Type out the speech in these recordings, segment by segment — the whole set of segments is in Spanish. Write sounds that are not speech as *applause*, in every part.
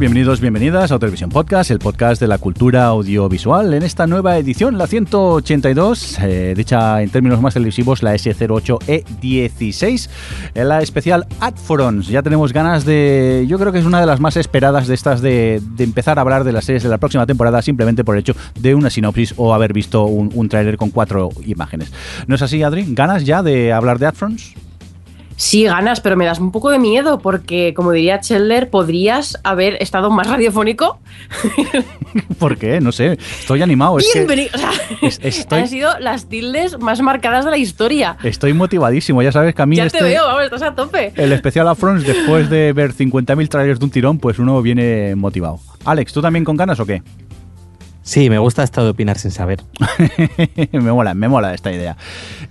Bienvenidos, bienvenidas a Televisión Podcast, el podcast de la cultura audiovisual. En esta nueva edición, la 182, eh, dicha en términos más televisivos, la S08E16, en la especial Adforons. Ya tenemos ganas de. Yo creo que es una de las más esperadas de estas de, empezar a hablar de las series de la próxima temporada, simplemente por el hecho de una sinopsis o haber visto un, un tráiler con cuatro imágenes. ¿No es así, Adri? ¿Ganas ya de hablar de Adforons? Sí, ganas, pero me das un poco de miedo porque, como diría Chandler, podrías haber estado más radiofónico. *laughs* ¿Por qué? No sé. Estoy animado. Bienvenido. *laughs* Han sido las tildes más marcadas de la historia. Estoy motivadísimo. Ya sabes que a mí. Ya este te veo, vamos, estás a tope. El especial Afrons, después de ver 50.000 trailers de un tirón, pues uno viene motivado. Alex, ¿tú también con ganas o qué? Sí, me gusta esto de opinar sin saber. *laughs* me mola, me mola esta idea.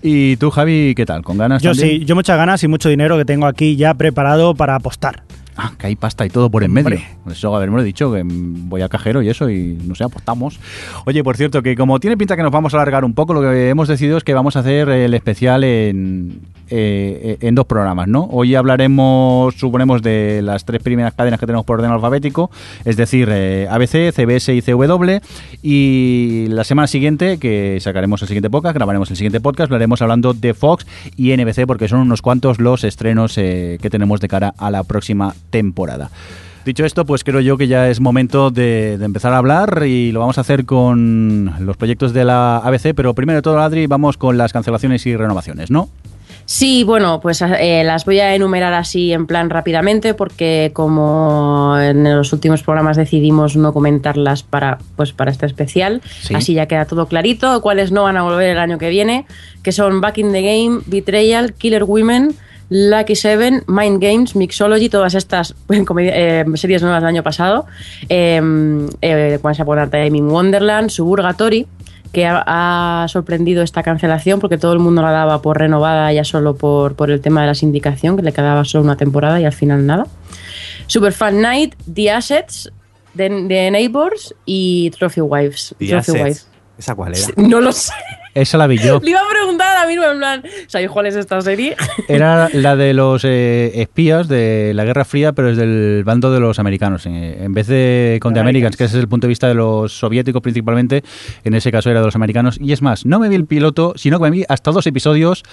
¿Y tú, Javi, qué tal? ¿Con ganas? Yo sí, yo muchas ganas y mucho dinero que tengo aquí ya preparado para apostar. Ah, que hay pasta y todo por en medio. Eso haberme dicho, que voy a cajero y eso, y no sé, apostamos. Oye, por cierto, que como tiene pinta que nos vamos a alargar un poco, lo que hemos decidido es que vamos a hacer el especial en, eh, en dos programas, ¿no? Hoy hablaremos, suponemos, de las tres primeras cadenas que tenemos por orden alfabético, es decir, eh, ABC, CBS y CW, y la semana siguiente, que sacaremos el siguiente podcast, grabaremos el siguiente podcast, hablaremos hablando de Fox y NBC, porque son unos cuantos los estrenos eh, que tenemos de cara a la próxima temporada. Dicho esto, pues creo yo que ya es momento de, empezar a hablar y lo vamos a hacer con los proyectos de la ABC, pero primero de todo, Adri, vamos con las cancelaciones y renovaciones, ¿no? Sí, bueno, pues eh, las voy a enumerar así en plan rápidamente porque como en los últimos programas decidimos no comentarlas para, pues, para este especial, así ya queda todo clarito, cuáles no van a volver el año que viene, que son Back in the Game, Betrayal, Killer Women, Lucky Seven, Mind Games, Mixology, todas estas *laughs* eh, series nuevas del año pasado, eh, eh, Once Upon a Time in Wonderland, Suburgatory, que ha, sorprendido esta cancelación porque todo el mundo la daba por renovada ya solo por, por el tema de la sindicación, que le quedaba solo una temporada y al final nada. Superfan Night, The Assets, The, Neighbors y Trophy Wives. Trophy Wives. ¿Esa cuál era? *laughs* No lo sé. Esa la vi yo. Le iba a preguntar a mismo en plan, ¿sabéis cuál es esta serie? *laughs* Era la de los eh, espías de la Guerra Fría, pero es del bando de los americanos. Eh, en vez de con The Americans, que ese es el punto de vista de los soviéticos principalmente, en ese caso era de los americanos. Y es más, no me vi el piloto, sino que me vi hasta dos episodios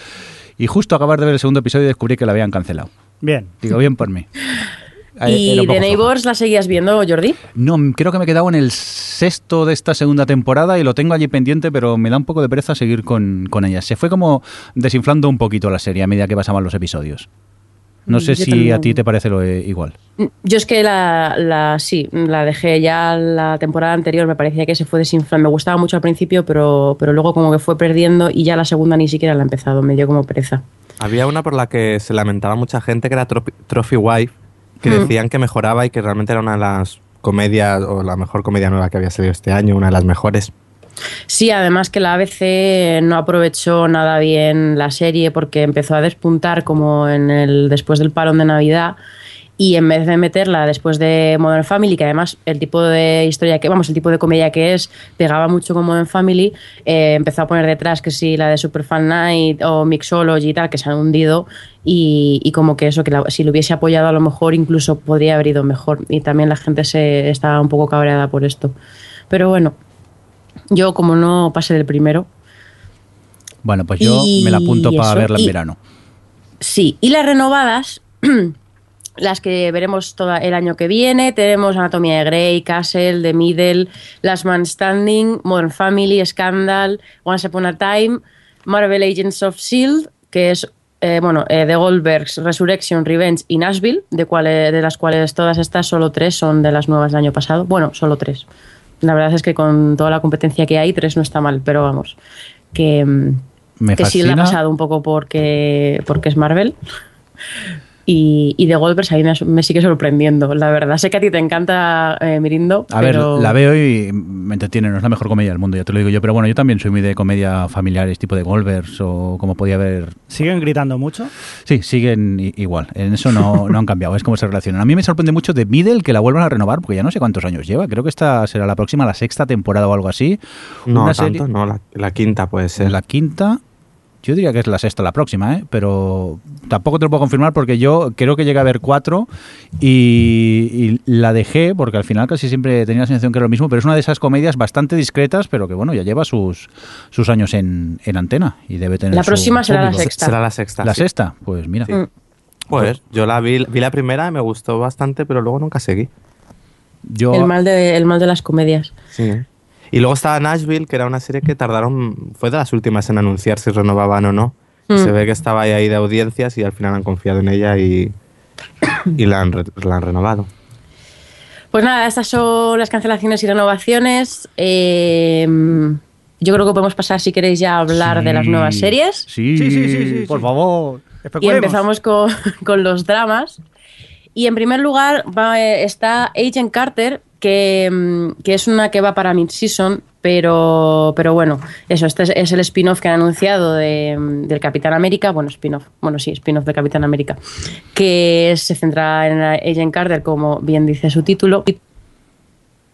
y justo acabar de ver el segundo episodio descubrí que la habían cancelado. Bien. Digo, bien por mí. *laughs* ¿Y The Neighbors la seguías viendo, Jordi? No, creo que me he quedado en el sexto de esta segunda temporada y lo tengo allí pendiente, pero me da un poco de pereza seguir con, con ella. Se fue como desinflando un poquito la serie a medida que pasaban los episodios. No sé si a ti te parece lo eh, igual. Mm, yo es que la, la, sí, la dejé ya la temporada anterior, me parecía que se fue desinflando. Me gustaba mucho al principio, pero, pero luego como que fue perdiendo y ya la segunda ni siquiera la ha empezado, me dio como pereza. Había una por la que se lamentaba mucha gente que era Trophy Wife, que mm. decían que mejoraba y que realmente era una de las comedias o la mejor comedia nueva que había salido este año, una de las mejores. Sí, además que la ABC no aprovechó nada bien la serie porque empezó a despuntar como en el después del parón de Navidad y en vez de meterla después de Modern Family, que además el tipo de historia que, vamos, el tipo de comedia que es, pegaba mucho con Modern Family, eh, empezó a poner detrás que sí, la de Superfan Night o Mixology y tal, que se han hundido y, como que eso, que si lo hubiese apoyado a lo mejor incluso podría haber ido mejor y también la gente se estaba un poco cabreada por esto. Pero bueno, yo como no pasé del primero... Bueno, pues yo me la apunto para verla en verano. Sí, y las renovadas... *clears throat* las que veremos todo el año que viene. Tenemos Anatomía de Grey, Castle, The Middle, Last Man Standing, Modern Family, Scandal, Once Upon a Time, Marvel Agents of S.H.I.E.L.D., que es eh, bueno, eh, The Goldbergs, Resurrection, Revenge y Nashville, de, de las cuales todas estas, solo tres son de las nuevas del año pasado. Bueno, solo tres. La verdad es que con toda la competencia que hay, tres no está mal, pero vamos, que, Me que sí le ha pasado un poco porque, porque es Marvel. Y, y The Goldbergs a mí me, me, sigue sorprendiendo, la verdad. Sé que a ti te encanta eh, Mirindo. A pero... ver, la veo y me entretiene, no es la mejor comedia del mundo, ya te lo digo yo. Pero bueno, yo también soy muy de comedia familiares, tipo de Goldbergs o como podía haber. ¿Siguen gritando mucho? Sí, siguen igual. En eso no, *laughs* no han cambiado, es como se relacionan. A mí me sorprende mucho de Middle que la vuelvan a renovar, porque ya no sé cuántos años lleva. Creo que esta será la próxima, la sexta temporada o algo así. No, Una tanto, serie... no, la, la, quinta puede ser. La quinta. Yo diría que es la sexta la próxima, ¿eh? pero tampoco te lo puedo confirmar porque yo creo que llegué a ver cuatro y, y, la dejé porque al final casi siempre tenía la sensación que era lo mismo, pero es una de esas comedias bastante discretas, pero que bueno, ya lleva sus, sus años en, en antena y debe tener La próxima será público. la sexta. Será la sexta. ¿La sí. sexta? Pues mira. Sí. Pues yo la vi, vi la primera, me gustó bastante, pero luego nunca seguí. Yo... El, mal de, el mal de las comedias. Sí. Y luego estaba Nashville, que era una serie que tardaron, fue de las últimas en anunciar si renovaban o no. Mm. Se ve que estaba ahí, ahí, de audiencias y al final han confiado en ella y, y la, han la, han renovado. Pues nada, estas son las cancelaciones y renovaciones. Eh, yo creo que podemos pasar, si queréis, ya a hablar sí, de las nuevas series. Sí, sí, sí, sí, sí por favor. Y empezamos con, *laughs* con, los dramas. Y en primer lugar va, está Agent Carter, que, que, es una que va para mid-season, pero, pero bueno, eso, este es, el spin-off que han anunciado de, del Capitán América, bueno, spin-off, bueno, sí, spin-off de Capitán América, que se centra en Agent Carter, como bien dice su título.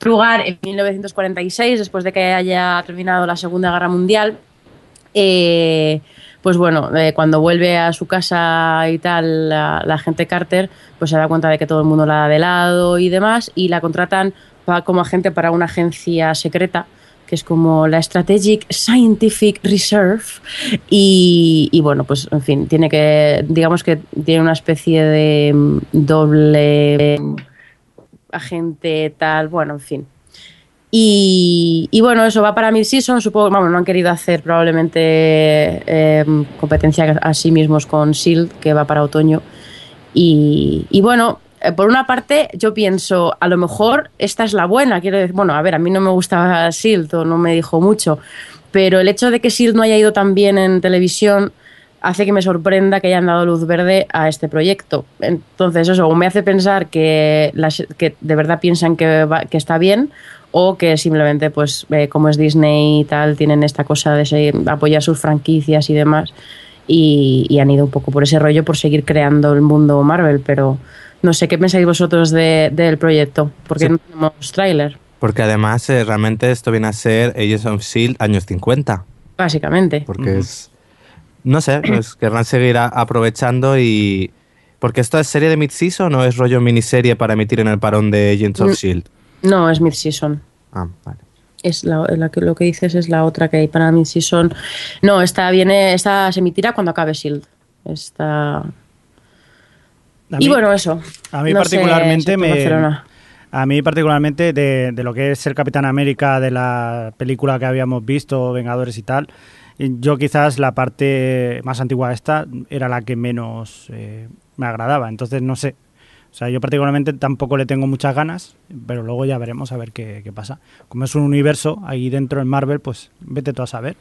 Lugar en 1946, después de que haya terminado la Segunda Guerra Mundial. Eh, pues bueno, eh, cuando vuelve a su casa y tal, la, la, gente Carter, pues se da cuenta de que todo el mundo la da de lado y demás, y la contratan para, como agente para una agencia secreta, que es como la Strategic Scientific Reserve, y, y bueno, pues en fin, tiene que, digamos que tiene una especie de mm, doble agente tal, bueno, en fin. Y, bueno, eso va para mil season. Supongo que no han querido hacer probablemente eh, competencia a sí mismos con Shield, que va para otoño. Y, y bueno, eh, por una parte, yo pienso, a lo mejor esta es la buena. Quiero decir, bueno, a ver, a mí no me gustaba Shield o no me dijo mucho, pero el hecho de que Shield no haya ido tan bien en televisión hace que me sorprenda que hayan dado luz verde a este proyecto. Entonces, eso me hace pensar que, las, que de verdad piensan que, va, que está bien o que simplemente, pues, eh, como es Disney y tal, tienen esta cosa de apoyar sus franquicias y demás. Y, y, han ido un poco por ese rollo, por seguir creando el mundo Marvel. Pero no sé, ¿qué pensáis vosotros de, del proyecto? Porque sí. no tenemos tráiler. Porque además, eh, realmente esto viene a ser Agents of S.H.I.E.L.D. años 50. Básicamente. Porque es. No sé, pues *clears throat* querrán seguir a, aprovechando y. Porque esto es serie de mid-season o es rollo miniserie para emitir en el parón de Agents of S.H.I.E.L.D. No, es mid-season. Ah, vale. Es la, la, que lo que dices es la otra que hay para mid-season. No, esta viene, esta se emitirá cuando acabe Shield. Esta. y bueno, eso. A mí no particularmente sé, me. A mí particularmente de, de, lo que es el Capitán América de la película que habíamos visto, Vengadores y tal, yo quizás la parte más antigua esta era la que menos eh, me agradaba. Entonces no sé, o sea, yo particularmente tampoco le tengo muchas ganas, pero luego ya veremos a ver qué, qué, pasa. Como es un universo ahí dentro en Marvel, pues vete tú a saber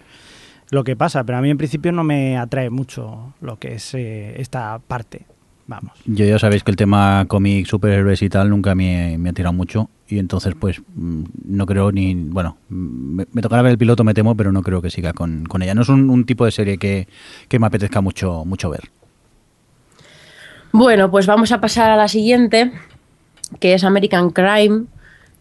lo que pasa. Pero a mí en principio no me atrae mucho lo que es eh, esta parte. Vamos. Yo ya sabéis que el tema cómic, superhéroes y tal nunca me, me, ha tirado mucho y entonces pues mm, no creo ni, bueno, me, me, tocará ver el piloto me temo, pero no creo que siga con, con ella. No es un, un tipo de serie que, que me apetezca mucho, mucho ver. Bueno, pues vamos a pasar a la siguiente, que es American Crime,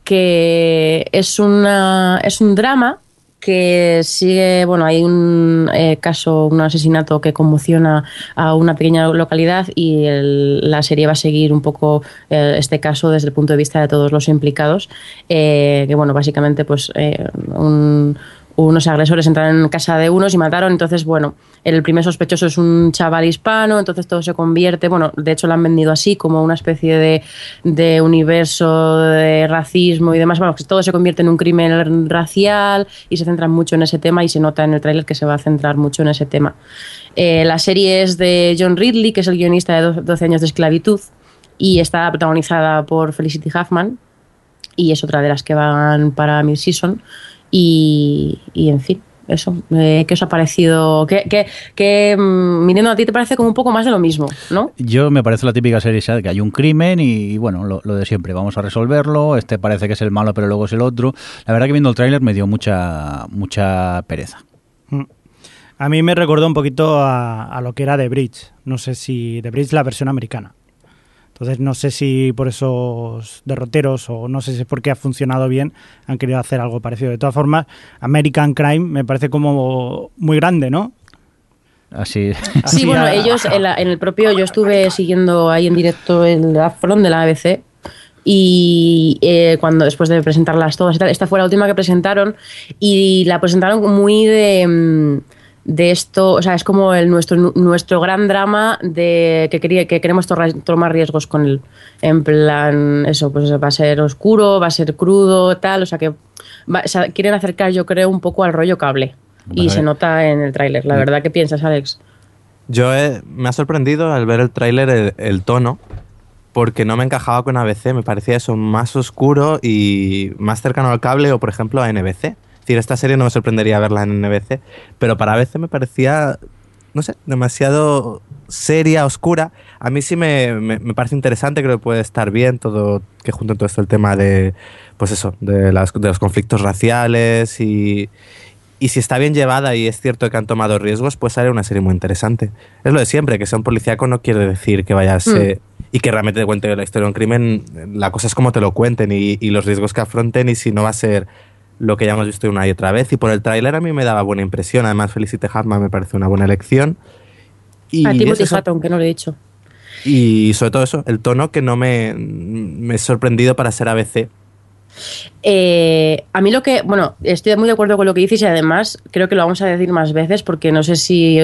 que es, una, es un drama que sigue, bueno, hay un eh, caso, un asesinato que conmociona a una pequeña localidad y el, la serie va a seguir un poco eh, este caso desde el punto de vista de todos los implicados, eh, que bueno, básicamente pues eh, un unos agresores entraron en casa de unos y mataron. Entonces, bueno, el primer sospechoso es un chaval hispano, entonces todo se convierte, bueno, de hecho lo han vendido así, como una especie de, de universo de racismo y demás. Bueno, que todo se convierte en un crimen racial y se centran mucho en ese tema y se nota en el tráiler que se va a centrar mucho en ese tema. Eh, la serie es de John Ridley, que es el guionista de 12 años de esclavitud y está protagonizada por Felicity Huffman y es otra de las que van para Mid Season. Y, y, en fin, eso, eh, ¿qué os ha parecido? ¿Qué, qué, qué mm, a ti te parece como un poco más de lo mismo, ¿no? Yo me parece la típica serie de que hay un crimen y, bueno, lo, de siempre, vamos a resolverlo, este parece que es el malo pero luego es el otro. La verdad que viendo el tráiler me dio mucha, mucha pereza. Mm. A mí me recordó un poquito a, a, lo que era The Bridge, no sé si The Bridge la versión americana. Entonces no sé si por esos derroteros o no sé si es porque ha funcionado bien han querido hacer algo parecido. De todas formas, American Crime me parece como muy grande, ¿no? Así. Sí, bueno, ellos en, el propio, yo estuve siguiendo ahí en directo el Afron de la ABC y eh, cuando después de presentarlas todas y tal, esta fue la última que presentaron y la presentaron muy de mm, de esto, o sea, es como el, nuestro, nuestro gran drama de que, quería, que queremos tomar riesgos con él. En plan, eso, pues va a ser oscuro, va a ser crudo, tal, o sea que quieren acercar, yo creo, un poco al rollo cable. Y se nota en el tráiler. La mm. verdad, ¿qué piensas, Alex? Yo me ha sorprendido al ver el tráiler el, tono, porque no me encajaba con ABC, me parecía eso más oscuro y más cercano al cable o, por ejemplo, a NBC decir, esta serie no me sorprendería verla en NBC, pero para ABC me parecía, no sé, demasiado seria, oscura. A mí sí me, me, parece interesante, creo que puede estar bien todo, que junto todo esto el tema de, pues eso, de, las, de los conflictos raciales y, y si está bien llevada y es cierto que han tomado riesgos, pues sale una serie muy interesante. Es lo de siempre, que sea un policíaco no quiere decir que vayas... Mm. y que realmente te cuente la historia de un crimen, la cosa es como te lo cuenten y, y, los riesgos que afronten y si no va a ser lo que ya hemos visto una y otra vez. Y por el tráiler a mí me daba buena impresión. Además, Felicity Hartman me parece una buena elección. Y a Timothy Hutton, que no lo he dicho. Y sobre todo eso, el tono que no me, me he sorprendido para ser ABC. Eh, a mí lo que, bueno, estoy muy de acuerdo con lo que dices y además creo que lo vamos a decir más veces porque no sé si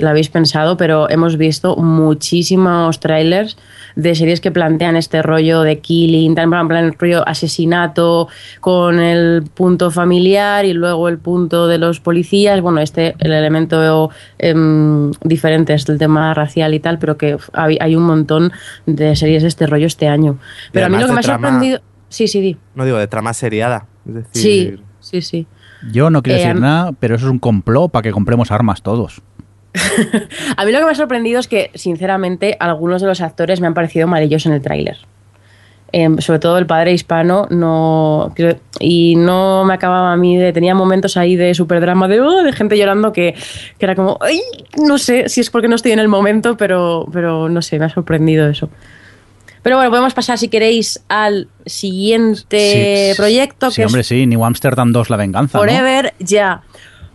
lo habéis pensado, pero hemos visto muchísimos trailers de series que plantean este rollo de killing, en plan el rollo asesinato con el punto familiar y luego el punto de los policías. Bueno, este, el elemento em, diferente es el tema racial y tal, pero que hay, un montón de series de este rollo este año. Pero a mí lo que me ha sorprendido. Sí, sí, di. No digo de trama seriada. Sí, sí, sí. Yo no quiero decir eh, nada, pero eso es un complot para que compremos armas todos. *laughs* a mí lo que me ha sorprendido es que, sinceramente, algunos de los actores me han parecido malillos en el tráiler. Em, sobre todo el padre hispano, no y no me acababa a mí de. Tenía momentos ahí de super drama, de, oh, de gente llorando que, que, era como. Ay, no sé si es porque no estoy en el momento, pero, pero no sé, me ha sorprendido eso. Pero bueno, podemos pasar, si queréis, al siguiente proyecto. Sí, hombre, sí, New Amsterdam 2, La Venganza. Forever, ya.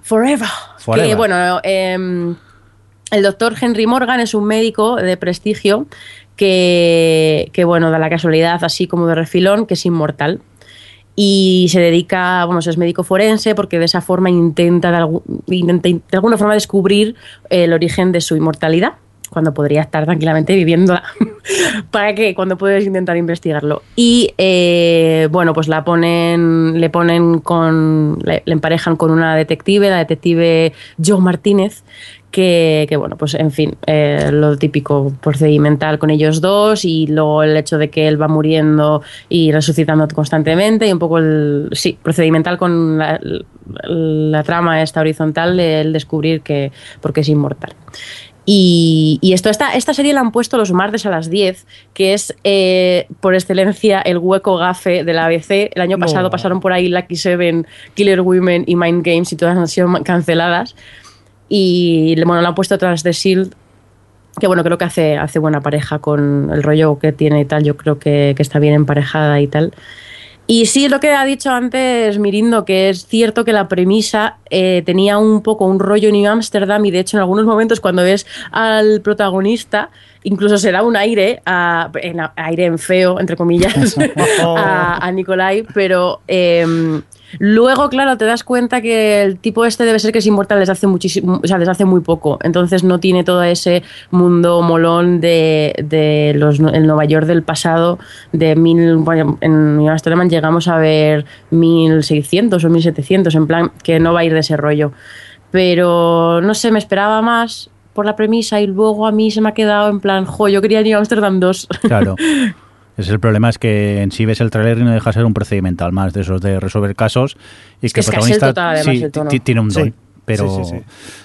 Forever. Que bueno, eh, el doctor Henry Morgan es un médico de prestigio que, bueno, da la casualidad, así como de refilón, que es inmortal. Y se dedica, bueno, es médico forense porque de esa forma intenta de, intenta alguna forma descubrir el origen de su inmortalidad cuando podría estar tranquilamente viviéndola. *laughs* ¿Para qué? Cuando puedes intentar investigarlo. Y eh, bueno, pues la ponen, le ponen con, le, emparejan con una detective, la detective Joe Martínez, que, que, bueno, pues en fin, eh, lo típico procedimental con ellos dos y luego el hecho de que él va muriendo y resucitando constantemente y un poco el, sí, procedimental con la, la trama esta horizontal de el descubrir que, porque es inmortal. Y, esto, esta, esta serie la han puesto los martes a las 10, que es eh, por excelencia el hueco gafe de la ABC. El año pasado pasaron por ahí Lucky Seven, Killer Women y Mind Games y todas han sido canceladas. Y bueno, la han puesto tras de Shield, que bueno, creo que hace, hace buena pareja con el rollo que tiene y tal. Yo creo que, que está bien emparejada y tal. Y sí, lo que ha dicho antes Mirindo, que es cierto que la premisa eh, tenía un poco un rollo New Amsterdam y de hecho en algunos momentos cuando ves al protagonista incluso se da un aire, a, en, aire en feo, entre comillas, *laughs* a, a Nicolai, pero em, Luego, claro, te das cuenta que el tipo este debe ser que es inmortal desde hace muchísimo, o sea, desde hace muy poco. Entonces no tiene todo ese mundo molón de, los, el Nueva York del pasado, de mil, bueno, en llegamos a ver 1600 o 1700, en plan que no va a ir de ese rollo. Pero no sé, me esperaba más por la premisa y luego a mí se me ha quedado en plan, jo, yo quería ir a Amsterdam 2. Claro. *laughs* Es el problema es que en sí ves el trailer y no deja ser un procedimental más de esos de resolver casos y que, el protagonista sí, tiene un don. pero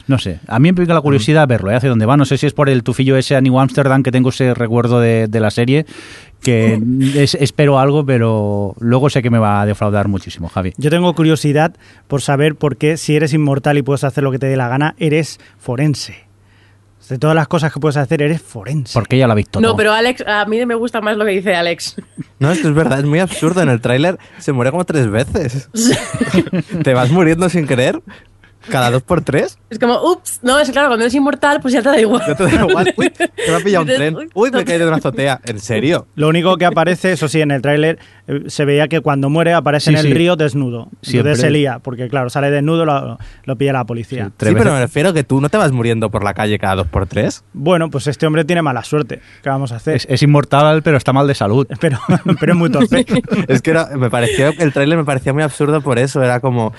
no sé. A mí me pica la curiosidad verlo, ¿eh? hacia dónde va. No sé si es por el tufillo ese a New Amsterdam que tengo ese recuerdo de, la serie, que espero algo, pero luego sé que me va a defraudar muchísimo, Javi. Yo tengo curiosidad por saber por qué, si eres inmortal y puedes hacer lo que te dé la gana, eres forense. De todas las cosas que puedes hacer, eres forense. Porque ella lo ha visto No, pero Alex, a mí me gusta más lo que dice Alex. *laughs* No, esto es verdad, es muy absurdo. En el tráiler se muere como tres veces. *laughs* Te vas muriendo sin querer cada dos por tres. Es como, ups, no, es claro, cuando eres inmortal, pues ya te da igual. Ya te da igual. Uy, *laughs* te me ha pillado un tren. Uy, me he caído de una azotea. ¿En *laughs* serio? Lo único que aparece, eso sí, en el tráiler eh, se veía que cuando muere aparece en el río desnudo. Siempre. se lía, porque claro, sale desnudo, lo, lo pilla la policía. Sí, pero me refiero que tú no te vas muriendo por la calle cada dos por tres. Bueno, pues este hombre tiene mala suerte. ¿Qué vamos a hacer? Es, inmortal, pero está mal de salud. *laughs* Pero, pero es muy torpe. es que me pareció, el tráiler me parecía muy absurdo por eso. Era como,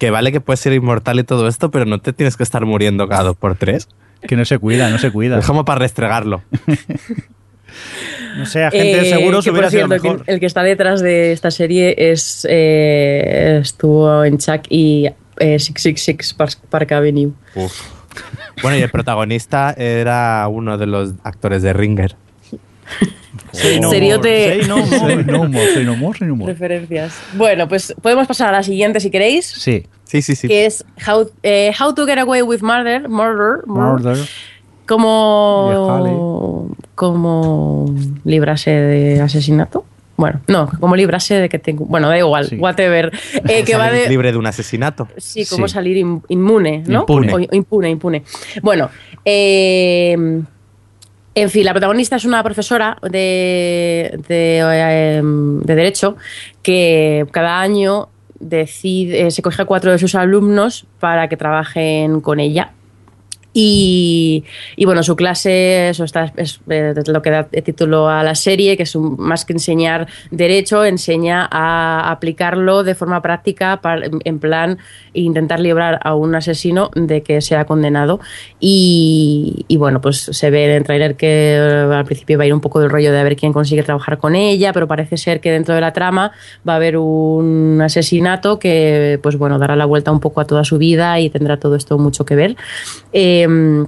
que vale que puedes ser inmortal y todo esto, pero no te tienes que estar muriendo cada dos por tres. Que no se cuida, no se cuida. Es como para restregarlo. *laughs* no sé, a gente eh, seguro se hubiera sido mejor. El, que está detrás de esta serie es eh, estuvo en Chuck y eh, 666 Park, Avenue. Bueno, y el protagonista era uno de los actores de Ringer. *laughs* Seriote. no no *laughs* Referencias. Bueno, pues podemos pasar a la siguiente si queréis. Sí. Sí, sí, sí. Que es How, eh, How to Get Away with Murder. Murder. Murder. Como. Como librarse de asesinato. Bueno, no, como librarse de que tengo. Bueno, da igual, whatever. *laughs* Eh, que va de, libre de un asesinato. Sí, como salir inmune, ¿no? Impune. impune, impune. Bueno, eh en fin, la protagonista es una profesora de, em, Derecho que cada año decide, eh, se coge a cuatro de sus alumnos para que trabajen con ella y, bueno, su clase, eso está, es, eh, lo que da título a la serie, que es más que enseñar derecho, enseña a aplicarlo de forma práctica en plan intentar librar a un asesino de que sea condenado. Y, bueno, pues se ve en el trailer que eh, al principio va a ir un poco del rollo de ver quién consigue trabajar con ella, pero parece ser que dentro de la trama va a haber un asesinato que, pues bueno, dará la vuelta un poco a toda su vida y tendrá todo esto mucho que ver. Eh, Em,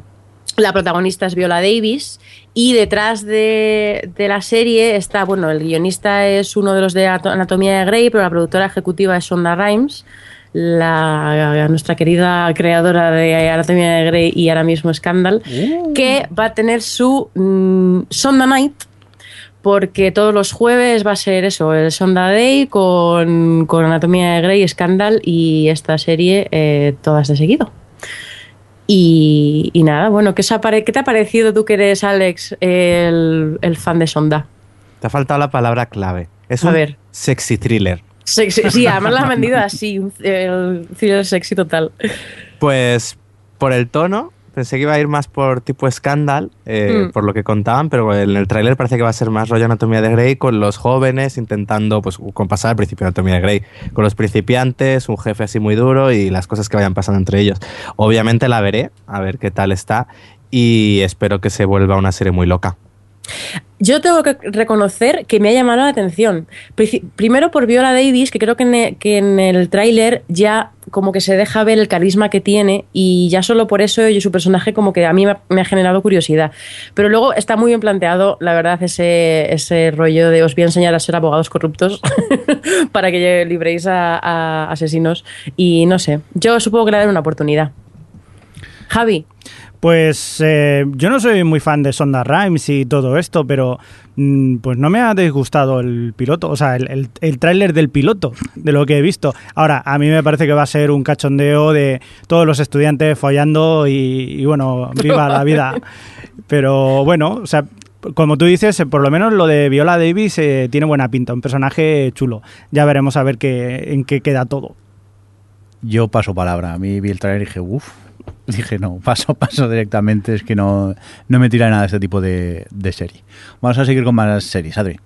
la protagonista es Viola Davis y detrás de, la serie está, bueno, el guionista es uno de los de Anatomía de Grey, pero la productora ejecutiva es Sonda Rhimes, la, nuestra querida creadora de Anatomía de Grey y ahora mismo Scandal, uh. que va a tener su mm, Sonda Night, porque todos los jueves va a ser eso, el Sonda Day con, Anatomía de Grey, Scandal y esta serie eh, todas de seguido. Y, nada, bueno, ¿qué, te ha parecido tú que eres, Alex, el, fan de Sonda? Te ha faltado la palabra clave. Es un sexy thriller. sí, además la han vendido así, el thriller sexy total. Pues por el tono, Pensé que iba a ir más por tipo Scandal, eh, mm. por lo que contaban, pero en el tráiler parece que va a ser más rollo Anatomía de Grey con los jóvenes intentando, pues, con pasar al principio de Anatomía de Grey, con los principiantes, un jefe así muy duro y las cosas que vayan pasando entre ellos. Obviamente la veré, a ver qué tal está y espero que se vuelva una serie muy loca. Yo tengo que reconocer que me ha llamado la atención. Primero por Viola Davis, que creo que en, e, que en el tráiler ya como que se deja ver el carisma que tiene y ya solo por eso y su personaje como que a mí me ha generado curiosidad. Pero luego está muy bien planteado, la verdad, ese, ese rollo de os voy a enseñar a ser abogados corruptos *laughs* para que libréis a, a asesinos. Y no sé, yo supongo que le daré una oportunidad. Javi. Pues eh, yo no soy muy fan de Sonda Rhymes y todo esto, pero mm, pues no me ha disgustado el piloto, o sea, el, el, tráiler del piloto, de lo que he visto. Ahora, a mí me parece que va a ser un cachondeo de todos los estudiantes follando y, bueno, viva la vida. *laughs* Pero bueno, o sea, como tú dices, por lo menos lo de Viola Davis eh, tiene buena pinta, un personaje chulo. Ya veremos a ver qué, en qué queda todo. Yo paso palabra. A mí vi el trailer y dije, uff, dije, no, paso, *laughs* paso directamente, es que no, no me tira nada de este tipo de, serie. Vamos a seguir con más series, Adri.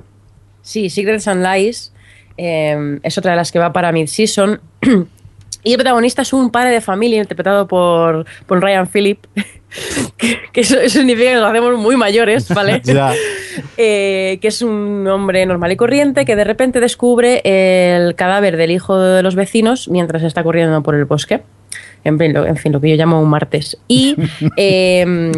Sí, Secrets and Lies em, es otra de las que va para mid-season. *clears throat* y el protagonista es un padre de familia interpretado por, por Ryan Phillip. *laughs* que, eso, significa que nos hacemos muy mayores, *laughs* ¿vale? Eh, que es un hombre normal y corriente que de repente descubre el cadáver del hijo de los vecinos mientras está corriendo por el bosque. En fin, lo, en fin, lo que yo llamo un martes. Y *laughs* em,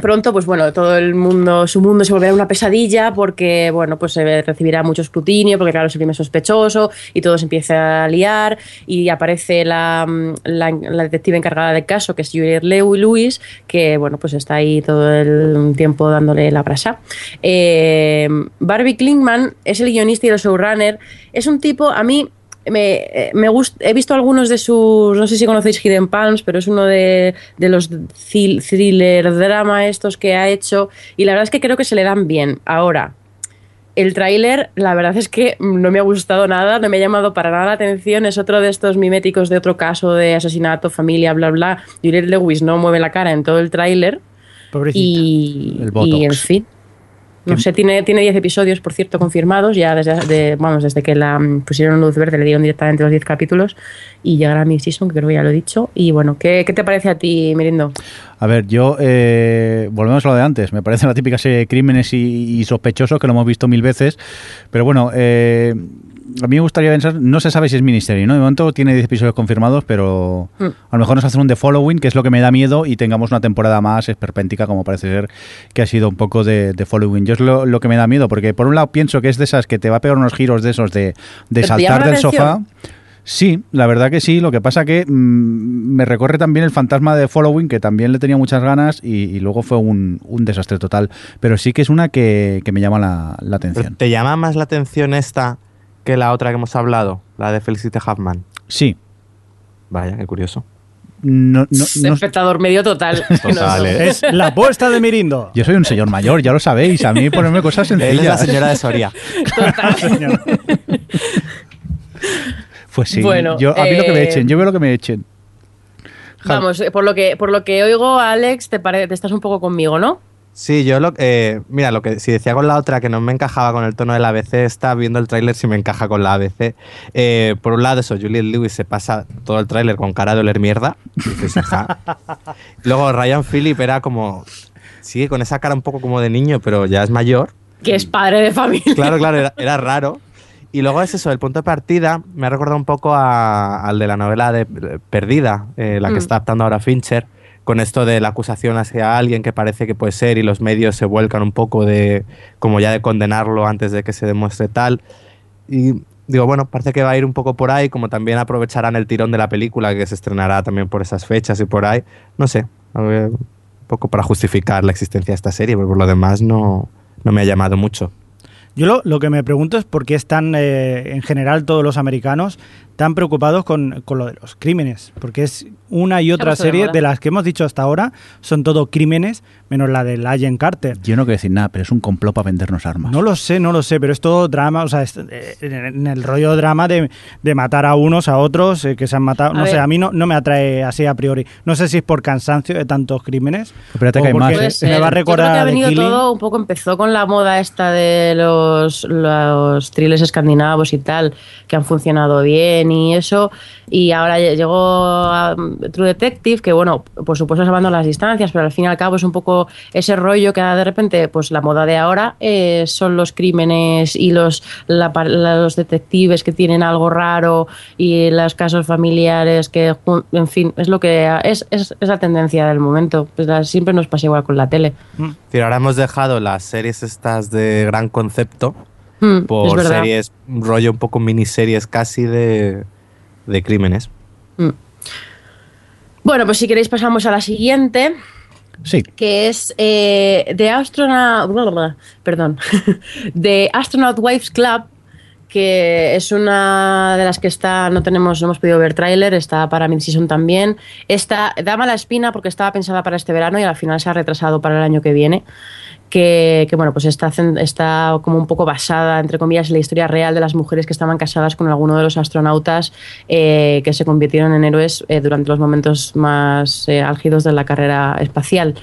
pronto, pues bueno, todo el mundo, su mundo se volverá una pesadilla porque, bueno, pues se recibirá mucho escrutinio, porque claro, es el primer sospechoso y todo se empieza a liar y aparece la, la, detective encargada del caso, que es Juliette Lewis, que, bueno, pues está ahí todo el tiempo dándole la brasa. Em, Barbie Klingman es el guionista y el showrunner. Es un tipo, a mí me, eh, me he visto algunos de sus, no sé si conocéis Hidden Palms, pero es uno de, de los thriller drama estos que ha hecho y la verdad es que creo que se le dan bien. Ahora, el tráiler, la verdad es que no me ha gustado nada, no me ha llamado para nada la atención. Es otro de estos miméticos de otro caso de asesinato, familia, bla, bla. Juliette Lewis no mueve la cara en todo el tráiler. Y, y en fin. No sé, tiene, tiene 10 episodios, por cierto, confirmados. Ya desde, vamos, desde que la pusieron luz verde le dieron directamente los 10 capítulos y llegará mi season, que creo que ya lo he dicho. Y bueno, ¿qué, qué te parece a ti, Mirindo? A ver, yo, eh, volvemos a lo de antes. Me parece la típica serie de crímenes y, sospechosos que lo hemos visto mil veces. Pero bueno, eh, a mí me gustaría pensar, no se sabe si es Ministerio, ¿no? De momento tiene 10 episodios confirmados, pero mm. a lo mejor nos hacen un The Following, que es lo que me da miedo, y tengamos una temporada más esperpéntica, como parece ser que ha sido un poco de, The Following. Yo es lo, que me da miedo, porque por un lado pienso que es de esas que te va a pegar unos giros de esos de, saltar del sofá. Sí, la verdad que sí. Lo que pasa que mm, me recorre también el fantasma de Following, que también le tenía muchas ganas y, luego fue un, desastre total. Pero sí que es una que, me llama la, la atención. ¿Te llama más la atención esta que la otra que hemos hablado, la de Felicity Huffman. Sí. Vaya, qué curioso. No, no, espectador medio total. *laughs* Es la apuesta de Mirindo. Yo soy un señor mayor, ya lo sabéis. A mí ponerme cosas sencillas. Él es la señora de Soria. Total. pues sí. Bueno, yo, a mí lo que me eh, echen, yo veo lo que me echen. Vamos, eh, por lo que, por lo que oigo, Alex, te, te estás un poco conmigo, ¿no? Sí, yo lo eh, mira, lo que si decía con la otra que no me encajaba con el tono del ABC, está viendo el tráiler si me encaja con la ABC. Eh, por un lado, eso, Juliette Lewis se pasa todo el tráiler con cara de oler mierda. *laughs* Luego Ryan Phillip era como. Sigue con esa cara un poco como de niño, pero ya es mayor. Que es padre de familia. Claro, claro, era, raro. Y luego es eso, el punto de partida me ha recordado un poco al de la novela de Perdida, eh, la que mm. está adaptando ahora Fincher con esto de la acusación hacia alguien que parece que puede ser y los medios se vuelcan un poco de como ya de condenarlo antes de que se demuestre tal. Y digo, bueno, parece que va a ir un poco por ahí, como también aprovecharán el tirón de la película que se estrenará también por esas fechas y por ahí. No sé, un poco para justificar la existencia de esta serie, pero por lo demás no, no me ha llamado mucho. Yo lo, que me pregunto es por qué están, eh, en general, todos los americanos tan preocupados con, con, lo de los crímenes, porque es una y otra serie de las que hemos dicho hasta ahora, son todo crímenes, menos la de Agent Carter. Yo no quiero decir nada, pero es un complot para vendernos armas. No lo sé, no lo sé, pero es todo drama, o sea, eh, en el rollo drama de, de matar a unos, a otros, eh, que se han matado, no sé, a mí no, no me atrae así a priori. No sé si es por cansancio de tantos crímenes. Espérate que hay más. Me va a recordar. que ha venido todo, un poco empezó con la moda esta de los, los thrillers escandinavos y tal, que han funcionado bien y eso. Y ahora llegó a True Detective, que bueno, por supuesto salvando las distancias, pero al fin y al cabo es un poco ese rollo que de repente, pues la moda de ahora eh, son los crímenes y los, los detectives que tienen algo raro y los casos familiares que, en fin, es lo que es, es, la tendencia del momento. Pues siempre nos pasa igual con la tele. Mm. ahora hemos dejado las series estas de gran concepto mm, por series, rollo un poco miniseries casi de de crímenes. Mm. Bueno, pues si queréis pasamos a la siguiente. Sí. Que es eh, The Astronaut. Perdón. *laughs* The Astronaut Wives Club. Que es una de las que está. No tenemos, no hemos podido ver tráiler. Está para mid-season también. Esta da mala espina porque estaba pensada para este verano y al final se ha retrasado para el año que viene que, bueno, pues está, como un poco basada, entre comillas, en la historia real de las mujeres que estaban casadas con alguno de los astronautas eh, que se convirtieron en héroes eh, durante los momentos más eh, álgidos de la carrera espacial.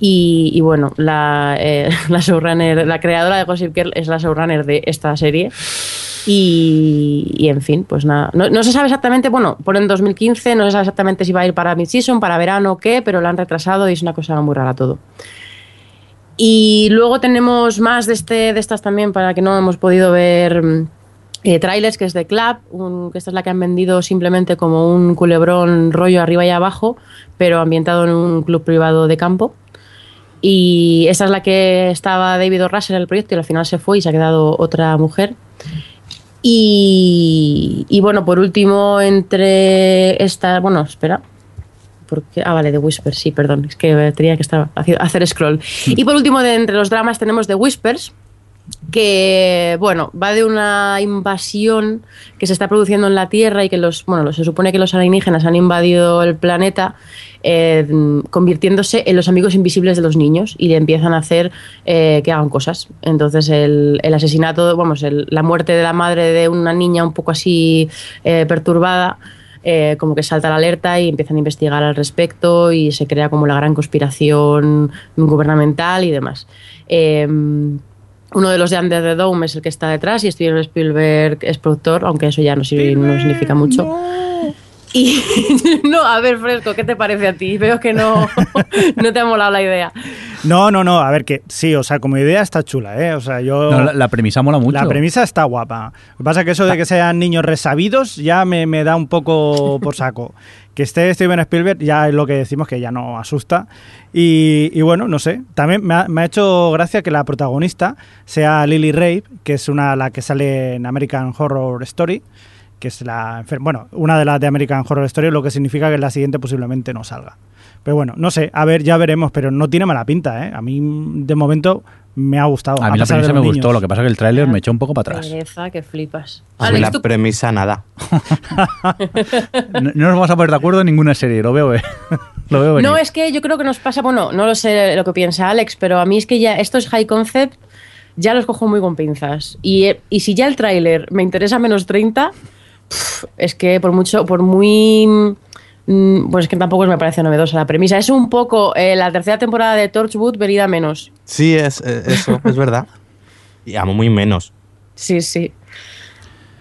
Y, bueno, la, *laughs* la showrunner, la creadora de Gossip Girl es la showrunner de esta serie. Y, en fin, pues nada. No, se sabe exactamente, bueno, por en 2015, no se sabe exactamente si va a ir para mid-season, para verano o qué, pero lo han retrasado y es una cosa muy rara todo. Y luego tenemos más de, este, de estas también para que no hemos podido ver mm, eh, trailers, que es de Club, que esta es la que han vendido simplemente como un culebrón rollo arriba y abajo, pero ambientado en un club privado de campo. Y esta es la que estaba David Russell en el proyecto y al final se fue y se ha quedado otra mujer. Y, y bueno, por último, entre esta. Bueno, espera. Porque, ah, vale, de Whispers, sí, perdón. Es que tenía que estar, hacer scroll. Y por último, de entre los dramas tenemos The Whispers, que bueno, va de una invasión que se está produciendo en la Tierra y que los, bueno, se supone que los alienígenas han invadido el planeta eh, convirtiéndose en los amigos invisibles de los niños y le empiezan a hacer eh, que hagan cosas. Entonces el, asesinato, vamos, la muerte de la madre de una niña un poco así eh, perturbada. Como que salta la alerta y empiezan a investigar al respecto y se crea como la gran conspiración gubernamental y demás. Em, uno de los de Under the Dome es el que está detrás y Steven Spielberg es productor, aunque eso ya no, significa mucho. Y *laughs* no, a ver, Fresco, ¿qué te parece a ti? Veo que no, *laughs* no te ha molado la idea. No, no, no, a ver que sí, o sea, como idea está chula, ¿eh? O sea, yo... la, premisa mola mucho. La premisa está guapa. Lo que pasa es que eso de que sean niños resabidos ya me, me da un poco por saco. *laughs* que esté Steven Spielberg ya es lo que decimos que ya no asusta. Y, bueno, no sé. También me ha, hecho gracia que la protagonista sea Lily Rabe, que es una la que sale en American Horror Story, que es la bueno, una de las de American Horror Story, lo que significa que la siguiente posiblemente no salga. Pero bueno, no sé, a ver, ya veremos, pero no tiene mala pinta, ¿eh? A mí, de momento, me ha gustado. A mí la premisa me gustó, lo que pasa es que el tráiler me echó un poco para atrás. Pereza, que flipas. A mí la premisa nada. *laughs* no, nos vamos a poner de acuerdo en ninguna serie, lo veo, eh. *laughs* lo veo No, es que yo creo que nos pasa, bueno, no lo sé lo que piensa Alex, pero a mí es que ya estos high concept ya los cojo muy con pinzas. Y, y si ya el tráiler me interesa menos 30, es que por mucho, por muy Mm, pues es que tampoco me parece novedosa la premisa. Es un poco eh, la tercera temporada de Torchwood venida menos. Sí, es eh, eso, es verdad. *laughs* Y amo muy menos. Sí, sí.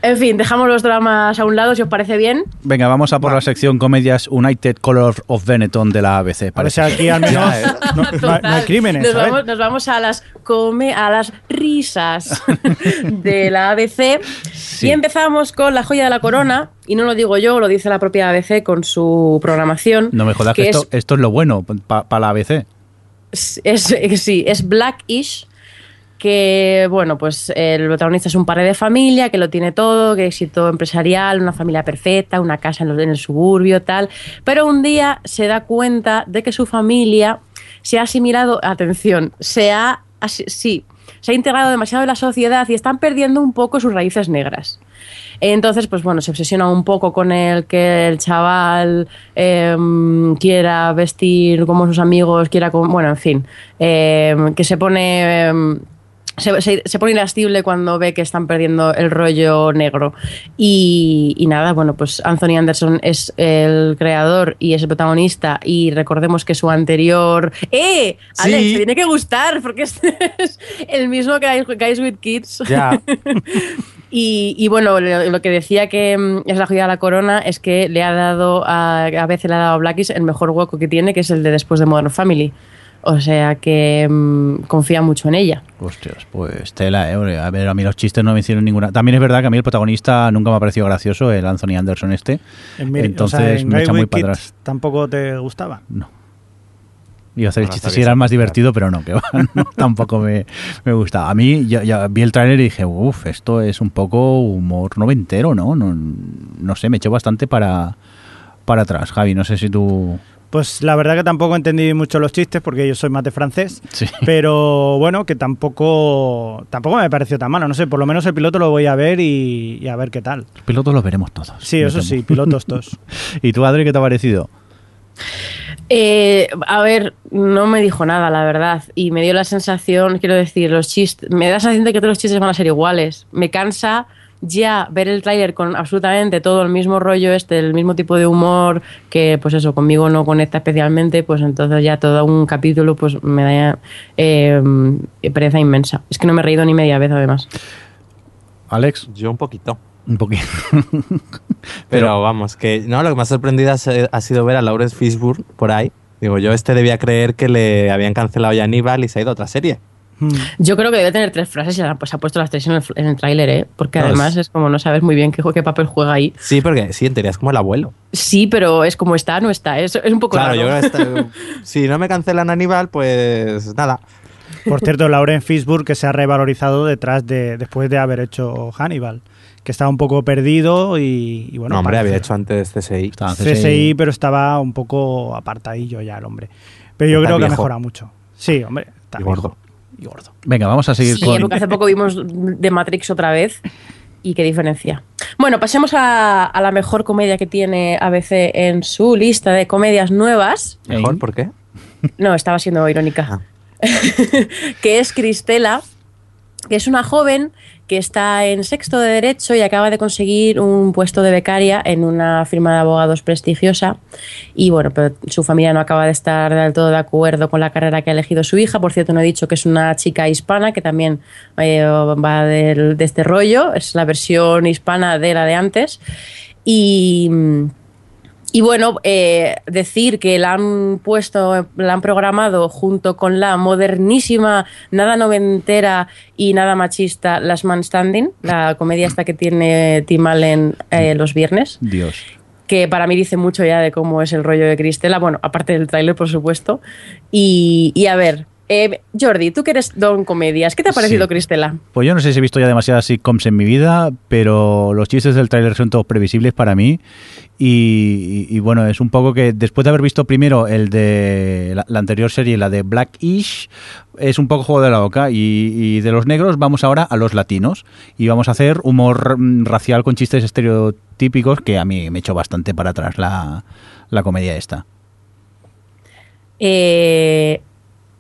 En fin, dejamos los dramas a un lado, si os parece bien. Venga, vamos a por la sección comedias United Color of Benetton de la ABC. Parece aquí al menos ¿eh? no, hay crímenes. Nos vamos, a las come, a las risas *laughs* de la ABC. Y empezamos con la joya de la corona, y no lo digo yo, lo dice la propia ABC con su programación. No me jodas que, esto, es, esto es lo bueno para la ABC. Es, sí, es Blackish que, bueno, pues el protagonista es un padre de familia, que lo tiene todo, que éxito empresarial, una familia perfecta, una casa en, el suburbio, tal, pero un día se da cuenta de que su familia se ha asimilado, atención, se ha, sí, se ha integrado demasiado en la sociedad y están perdiendo un poco sus raíces negras. Entonces, pues bueno, se obsesiona un poco con el que el chaval em, quiera vestir como sus amigos, quiera, bueno, en fin, em, que se pone em, se, pone irascible cuando ve que están perdiendo el rollo negro. Y, nada, bueno, pues Anthony Anderson es el creador y es el protagonista. Y recordemos que su anterior. ¡Eh! Alex, te tiene que gustar porque *laughs* es el mismo que Guys with Kids. Ya. *laughs* y, bueno, lo, que decía que mm, es la joya de la corona es que le ha dado a, a veces le ha dado a Blackies el mejor hueco que tiene, que es el de después de Modern Family. O sea que mm, confía mucho en ella. Hostias, pues tela, eh. A ver, a mí los chistes no me hicieron ninguna. También es verdad que a mí el protagonista nunca me ha parecido gracioso, el Anthony Anderson este. Entonces me echa muy para atrás. ¿Tampoco te gustaba? No. Iba a hacer chistes si era más divertido, pero no, que *laughs* tampoco me, me gusta. A mí ya, vi el tráiler y dije, uff, esto es un poco humor noventero, ¿no? ¿no? No sé, me echó bastante para, para atrás. Javi, no sé si tú... Pues la verdad que tampoco entendí mucho los chistes porque yo soy más de francés, pero bueno, que tampoco tampoco me pareció tan malo, no sé, por lo menos el piloto lo voy a ver y, a ver qué tal. Los pilotos los veremos todos. Sí, eso sí, pilotos todos. *laughs* ¿Y tú, Adri, qué te ha parecido? Eh, a ver, no me dijo nada, la verdad, y me dio la sensación, quiero decir, los chistes, me da la sensación de que todos los chistes van a ser iguales. Me cansa ya ver el tráiler con absolutamente todo el mismo rollo este, el mismo tipo de humor que pues eso conmigo no conecta especialmente, pues entonces ya todo un capítulo pues me da eh, pereza inmensa. Es que no me he reído ni media vez además. Alex. Yo un poquito. Un poquito. *laughs* Pero, vamos, que no, lo que me ha sorprendido ha sido ver a Lawrence Fishburne por ahí. Digo, yo este debía creer que le habían cancelado ya Aníbal y se ha ido a otra serie. Hmm. Yo creo que debe tener tres frases y pues, ha puesto las tres en el, en el tráiler, ¿eh? Porque además es... como no sabes muy bien qué, qué, papel juega ahí. Sí, porque sí, en teoría es como el abuelo. Sí, pero es como está, no está. Es, es un poco claro, Yo creo que *laughs* si no me cancelan Aníbal, pues nada. Por cierto, Lauren Fishburne que se ha revalorizado detrás de después de haber hecho Hannibal que estaba un poco perdido y, bueno. No, hombre, había hecho antes CSI. CSI. pero estaba un poco apartadillo ya el hombre. Pero yo creo que ha mejorado mucho. Sí, hombre, está y gordo. Y gordo. Venga, vamos a seguir sí, porque hace poco vimos de Matrix otra vez. ¿Y qué diferencia? Bueno, pasemos a, la mejor comedia que tiene ABC en su lista de comedias nuevas. ¿Mejor? ¿Por qué? No, estaba siendo irónica. Ah. *laughs* que es Cristela, que es una joven que está en sexto de Derecho y acaba de conseguir un puesto de becaria en una firma de abogados prestigiosa. Y bueno, pero su familia no acaba de estar del todo de acuerdo con la carrera que ha elegido su hija. Por cierto, no he dicho que es una chica hispana que también eh, va de este rollo. Es la versión hispana de la de antes. Y y bueno, eh, decir que la han puesto, la han programado junto con la modernísima, nada noventera y nada machista Last Man Standing, la comedia esta que tiene Tim Allen eh, los viernes. Dios. Que para mí dice mucho ya de cómo es el rollo de Cristela, bueno, aparte del tráiler, por supuesto. Y, y a ver, eh, Jordi, tú que eres don comedias, ¿qué te ha parecido Cristela? Pues yo no sé si he visto ya demasiadas sitcoms en mi vida, pero los chistes del tráiler son todos previsibles para mí. Y, bueno, es un poco que después de haber visto primero el de la, anterior serie, la de Blackish, es un poco juego de la boca. Y, de los negros vamos ahora a los latinos. Y vamos a hacer humor mm, racial con chistes estereotípicos que a mí me echó bastante para atrás la, la comedia esta. Eh,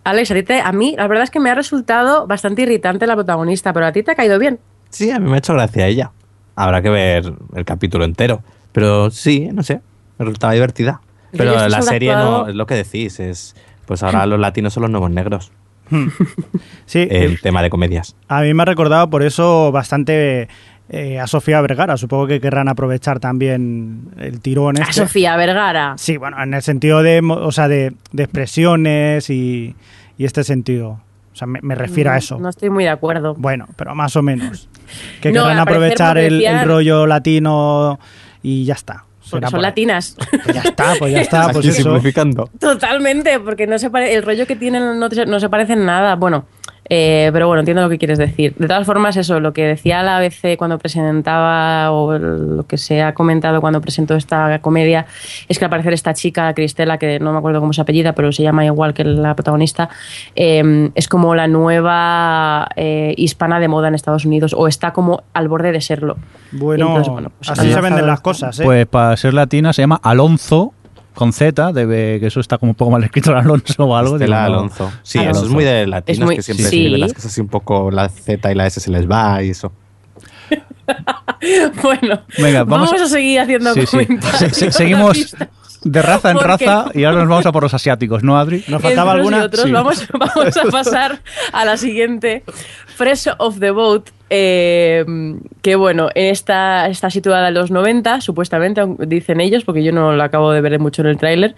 Alex, a, mí la verdad es que me ha resultado bastante irritante la protagonista, pero a ti te ha caído bien. Sí, a mí me ha hecho gracia ella. Habrá que ver el capítulo entero. Pero sí, no sé, me resultaba divertida. Pero la serie no, es lo que decís, es pues ahora los latinos son los nuevos negros. *laughs* sí. El tema de comedias. A mí me ha recordado por eso bastante eh, a Sofía Vergara. Supongo que querrán aprovechar también el tirón. Este. A Sofía Vergara. Sí, bueno, en el sentido de, o sea, de, expresiones y, este sentido. O sea, me, refiero a eso. No estoy muy de acuerdo. Bueno, pero más o menos. *laughs* Que querrán aprovechar el, rollo latino y ya está. Porque son latinas. Pues ya está, pues ya *laughs* está. Pues simplificando. Totalmente, porque no se el rollo que tienen no, no se parece en nada. Bueno, eh, pero bueno, entiendo lo que quieres decir. De todas formas, eso, lo que decía la ABC cuando presentaba, o lo que se ha comentado cuando presentó esta comedia, es que al parecer esta chica, Cristela, que no me acuerdo cómo se apellida, pero se llama igual que la protagonista, eh, es como la nueva eh, hispana de moda en Estados Unidos, o está como al borde de serlo. Bueno, pues así se venden las cosas. Pues para ser latina se llama Alonso con Z, debe que eso está como un poco mal escrito Alonso o algo. Estela Alonso. Sí, eso es muy de latinos que siempre escriben las cosas así un poco, la Z y la S se les va y eso. *laughs* bueno, vamos, a seguir haciendo comentarios. seguimos de raza en raza y ahora nos vamos a por los asiáticos, ¿no, Adri? ¿Nos faltaba alguna? vamos, *laughs* vamos a pasar a la siguiente. Fresh of the Boat eh, que bueno, está, está situada en los 90, supuestamente, dicen ellos, porque yo no lo acabo de ver mucho en el tráiler,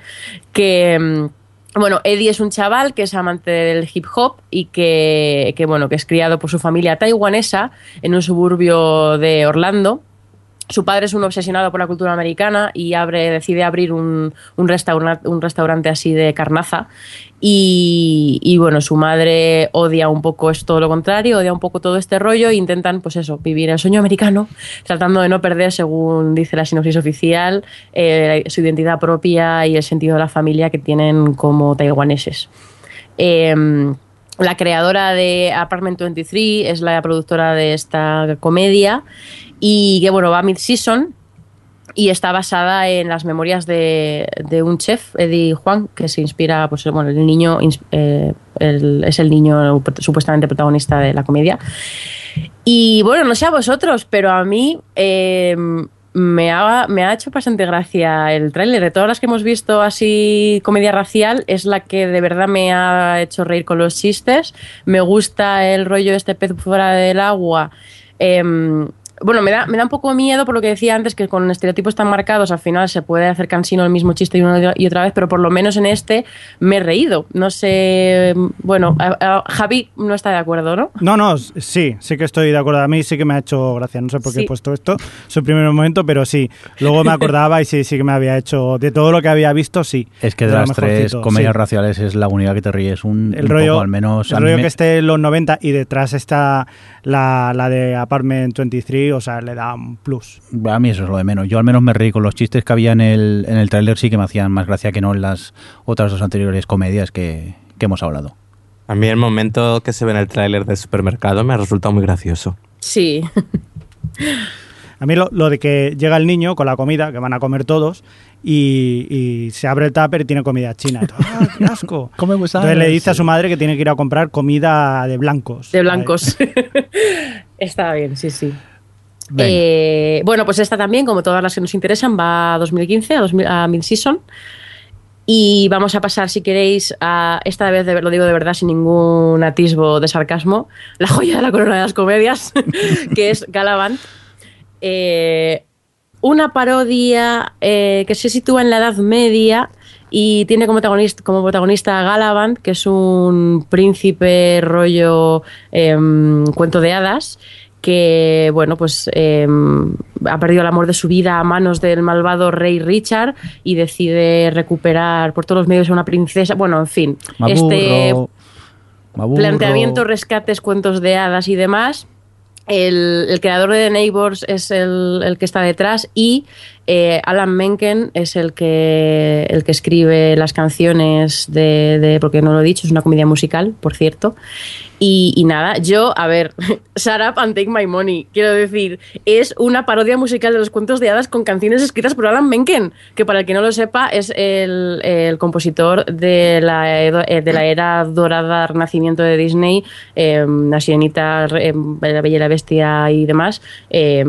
que... Mm, bueno, Eddie es un chaval que es amante del hip hop y que, que, bueno, que es criado por su familia taiwanesa en un suburbio de Orlando su padre es un obsesionado por la cultura americana y decide abrir un, un, un restaurante así de carnaza. Y, bueno, su madre odia un poco es todo lo contrario, odia un poco todo este rollo e intentan, pues eso, vivir el sueño americano, tratando de no perder, según dice la sinopsis oficial, eh, su identidad propia y el sentido de la familia que tienen como taiwaneses. Em, la creadora de Apartment 23 es la productora de esta comedia y que bueno, va mid-season y está basada en las memorias de, un chef, Eddie Juan, que se inspira, pues bueno, el niño eh, es el niño supuestamente protagonista de la comedia. Y bueno, no sé a vosotros, pero a mí eh, me, ha, me ha hecho bastante gracia el tráiler. De todas las que hemos visto así, comedia racial, es la que de verdad me ha hecho reír con los chistes. Me gusta el rollo este pez fuera del agua. Em, bueno, me da, me da un poco miedo por lo que decía antes, que con estereotipos tan marcados al final se puede hacer cansino el mismo chiste y una y otra vez, pero por lo menos en este me he reído. No sé, bueno, Javi no está de acuerdo, ¿no? No, no, sí, sí que estoy de acuerdo. A mí sí que me ha hecho gracia, no sé por qué he puesto esto, es el primer momento, pero sí. Luego me *laughs* acordaba y sí, sí que me había hecho, de todo lo que había visto, sí. Es que de, las tres comedias raciales es la única que te ríes un, el rollo, poco, al menos. El rollo que esté en los 90 y detrás está la, la de Apartment 23, o sea, le da un plus. A mí eso es lo de menos. Yo al menos me reí con los chistes que había en el, en el tráiler, sí que me hacían más gracia que no en las otras dos anteriores comedias que, que hemos hablado. A mí el momento que se ve en el tráiler del supermercado me ha resultado muy gracioso. Sí. *laughs* A mí lo, lo, de que llega el niño con la comida, que van a comer todos, y, se abre el tupper y tiene comida china. ¡Ah, qué *laughs* asco! Entonces le dice a su madre que tiene que ir a comprar comida de blancos. De blancos. *laughs* Está bien, sí, sí. Eh, bueno, pues esta también, como todas las que nos interesan, va a 2015, a, 2000, a Mid-Season. Y vamos a pasar, si queréis, a esta vez lo digo de verdad sin ningún atisbo de sarcasmo, la joya de la corona de las comedias, *laughs* que es Galavant. Eh, una parodia eh, que se sitúa en la Edad Media y tiene como protagonista, a Galavant, que es un príncipe rollo em, cuento de hadas que bueno pues em, ha perdido el amor de su vida a manos del malvado rey Richard y decide recuperar por todos los medios a una princesa. Bueno en fin este planteamiento rescates cuentos de hadas y demás el, creador de The Neighbors es el, el, que está detrás y eh, Alan Menken es el que, el que escribe las canciones de, de, porque no lo he dicho, es una comedia musical, por cierto. Y, nada, yo, a ver, *laughs* Shut Up and Take My Money, quiero decir, es una parodia musical de los cuentos de hadas con canciones escritas por Alan Menken, que para el que no lo sepa es el, el compositor de la, de la era dorada renacimiento de Disney, eh, La Sirenita, eh, La Bella y la Bestia y demás. Eh,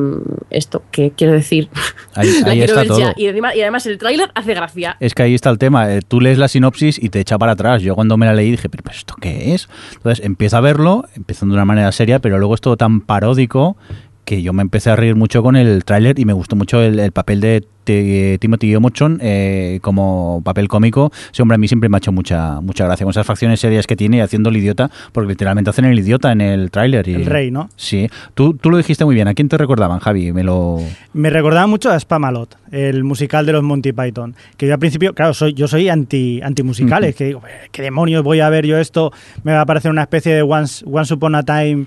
esto, que quiero decir, ahí, ahí está todo. Y, y, además el tráiler hace gracia. Es que ahí está el tema, eh, tú lees la sinopsis y te echa para atrás. Yo cuando me la leí dije, pero ¿esto qué es? Entonces empieza a verlo, empezando de una manera seria, pero luego es todo tan paródico que yo me empecé a reír mucho con el tráiler y me gustó mucho el, papel de, Timothy Omochon eh, como papel cómico. Ese hombre a mí siempre me ha hecho mucha mucha gracia con esas facciones serias que tiene haciendo el idiota, porque literalmente hacen el idiota en el tráiler. El rey, ¿no? Sí. Tú, tú lo dijiste muy bien. ¿A quién te recordaban, Javi? Me lo... Me recordaba mucho a Spamalot, el musical de los Monty Python. Que yo al principio, claro, soy, yo soy anti, anti musicales, que digo, ¿qué demonios voy a ver yo esto? Me va a parecer una especie de Once, once Upon a Time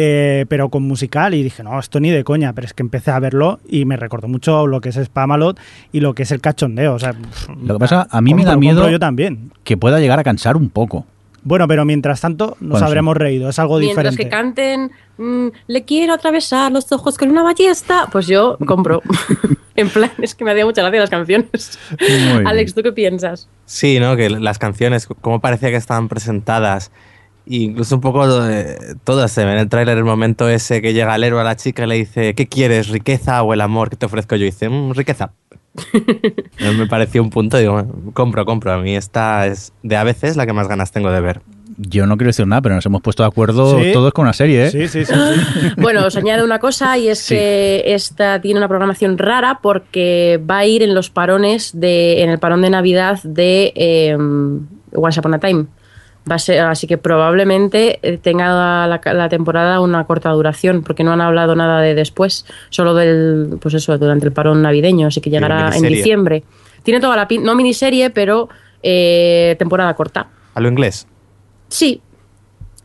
eh, pero con musical y dije, no, esto ni de coña, pero es que empecé a verlo y me recordó mucho lo que es Spamalot y lo que es el cachondeo. O sea, lo que pasa, a mí me da miedo yo también. que pueda llegar a cansar un poco. Bueno, pero mientras tanto nos habremos reído, es algo mientras diferente. que canten, mm, le quiero atravesar los ojos con una ballesta, pues yo compro. *laughs* en plan, es que me hacía mucha gracia las canciones. *laughs* Alex, ¿tú qué piensas? Sí, ¿no? Que las canciones, como parecía que estaban presentadas incluso un poco todo se ve en el tráiler el momento ese que llega el héroe a la chica y le dice, ¿qué quieres? ¿Riqueza o el amor que te ofrezco yo? Y dice, mmm, riqueza. *laughs* me pareció un punto, digo, compro, compro. A mí esta es de a veces la que más ganas tengo de ver. Yo no quiero decir nada, pero nos hemos puesto de acuerdo todos con una serie, ¿eh? Sí, sí, sí. *laughs* bueno, os añado una cosa y es que esta tiene una programación rara porque va a ir en los parones de, en el parón de Navidad de eh, Once Upon a Time así que probablemente eh, tenga la, temporada una corta duración, porque no han hablado nada de después, solo del, pues eso, durante el parón navideño, así que llegará en diciembre. Tiene toda la no miniserie, pero eh, temporada corta. ¿A lo inglés? Sí,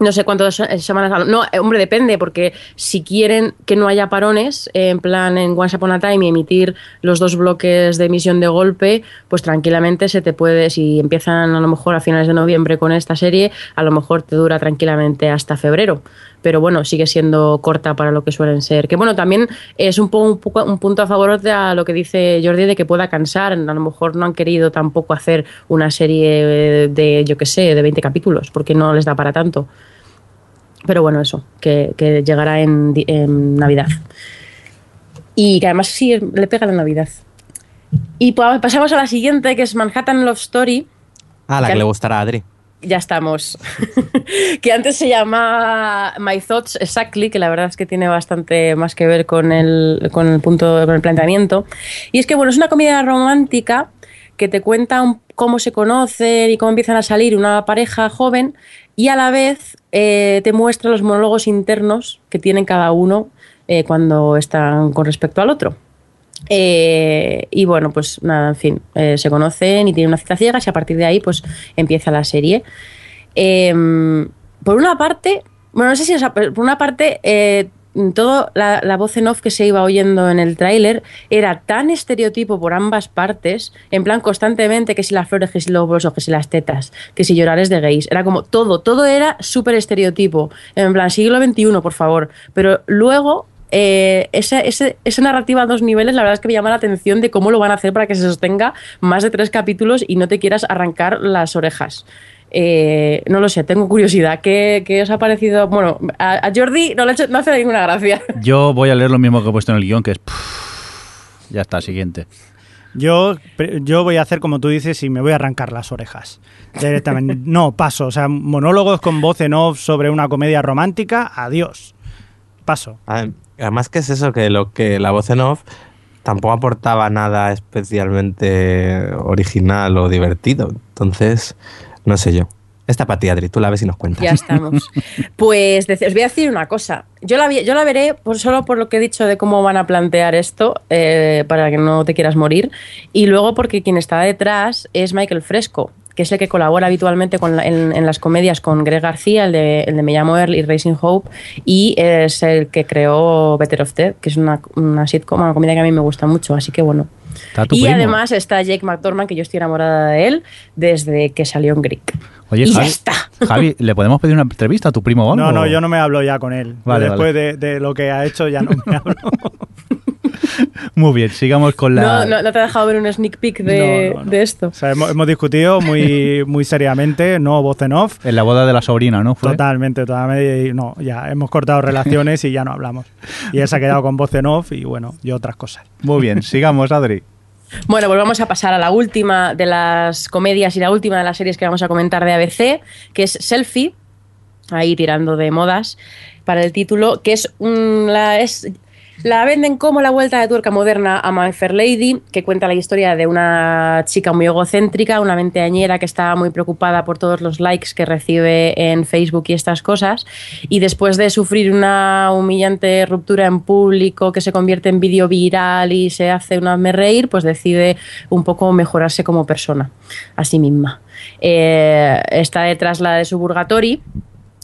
no sé cuántas semanas. No, eh, hombre, depende, porque si quieren que no haya parones, en plan en Once Upon a Time y emitir los dos bloques de emisión de golpe, pues tranquilamente se te puede, si empiezan a lo mejor a finales de noviembre con esta serie, a lo mejor te dura tranquilamente hasta febrero. Pero bueno, sigue siendo corta para lo que suelen ser. Que bueno, también es un, poco, un, punto a favor de a lo que dice Jordi de que pueda cansar. A lo mejor no han querido tampoco hacer una serie de, yo qué sé, de 20 capítulos, porque no les da para tanto. Pero bueno, eso, que, llegará en, Navidad. Y que además sí le pega la Navidad. Y pasamos a la siguiente, que es Manhattan Love Story. Ah, la que, le gustará a Adri. ya estamos. *laughs* que antes se llamaba My Thoughts Exactly, que la verdad es que tiene bastante más que ver con el, con el punto, con el planteamiento. Y es que, bueno, es una comedia romántica que te cuenta cómo se conocen y cómo empiezan a salir una pareja joven y a la vez eh, te muestra los monólogos internos que tienen cada uno eh, cuando están con respecto al otro. Eh, y bueno, pues nada, en fin, se conocen y tienen una cita ciega y a partir de ahí pues empieza la serie. Em, por una parte, bueno, no sé si, por una parte todo la, voz en off que se iba oyendo en el tráiler era tan estereotipo por ambas partes, en plan constantemente que si las flores, que si los bolsos, que si las tetas, que si llorar es de gays. Era como todo, todo era súper estereotipo. En plan, siglo XXI, por favor. Pero luego eh, esa, esa, narrativa a dos niveles, la verdad es que me llama la atención de cómo lo van a hacer para que se sostenga más de tres capítulos y no te quieras arrancar las orejas. Eh, no lo sé, tengo curiosidad. ¿Qué, os ha parecido? Bueno, a, Jordi no le no hace ninguna gracia. *laughs* Yo voy a leer lo mismo que he puesto en el guion, que es... ya está, siguiente. Yo, yo voy a hacer como tú dices y me voy a arrancar las orejas. Directamente. *laughs* No, paso. O sea, monólogos con voz en off sobre una comedia romántica, adiós. Paso. Además que es eso, que lo que la voz en off tampoco aportaba nada especialmente original o divertido. Entonces, no sé yo. Esta para Adri, tú la ves y nos cuentas. Ya estamos. Pues os voy a decir una cosa. Yo la, yo la veré por, solo por lo que he dicho de cómo van a plantear esto, eh, para que no te quieras morir. Y luego porque quien está detrás es Michael Fresco, que es el que colabora habitualmente en, las comedias con Greg García, el de, el de Me llamo Earl y Racing Hope, y es el que creó Better of Dead, que es una, una sitcom, una comedia que a mí me gusta mucho. Así que bueno, y además está Jake McDormand, que yo estoy enamorada de él desde que salió en Greek. Oye, y Javi, ya está. *laughs* Javi, ¿le podemos pedir una entrevista a tu primo o No, no, yo no me hablo ya con él. Después De, lo que ha hecho ya no me *laughs* hablo. Muy bien, sigamos con la... No, no, te ha dejado ver un sneak peek de, esto. hemos, discutido muy, *laughs* muy seriamente, no voz en off. En la boda de la sobrina, ¿no? Totalmente, totalmente. No, ya hemos cortado relaciones y ya no hablamos. Y él se ha quedado con voz en off y bueno, y otras cosas. Muy bien, sigamos, Adri. Bueno, pues vamos a pasar a la última de las comedias y la última de las series que vamos a comentar de ABC, que es Selfie, ahí tirando de modas para el título, que es, la, es la venden como la vuelta de tuerca moderna a My Fair Lady, que cuenta la historia de una chica muy egocéntrica, una veinteañera que está muy preocupada por todos los likes que recibe en Facebook y estas cosas. Y después de sufrir una humillante ruptura en público que se convierte en vídeo viral y se hace una me reír, pues decide un poco mejorarse como persona a sí misma. Eh, está detrás la de su Burgatory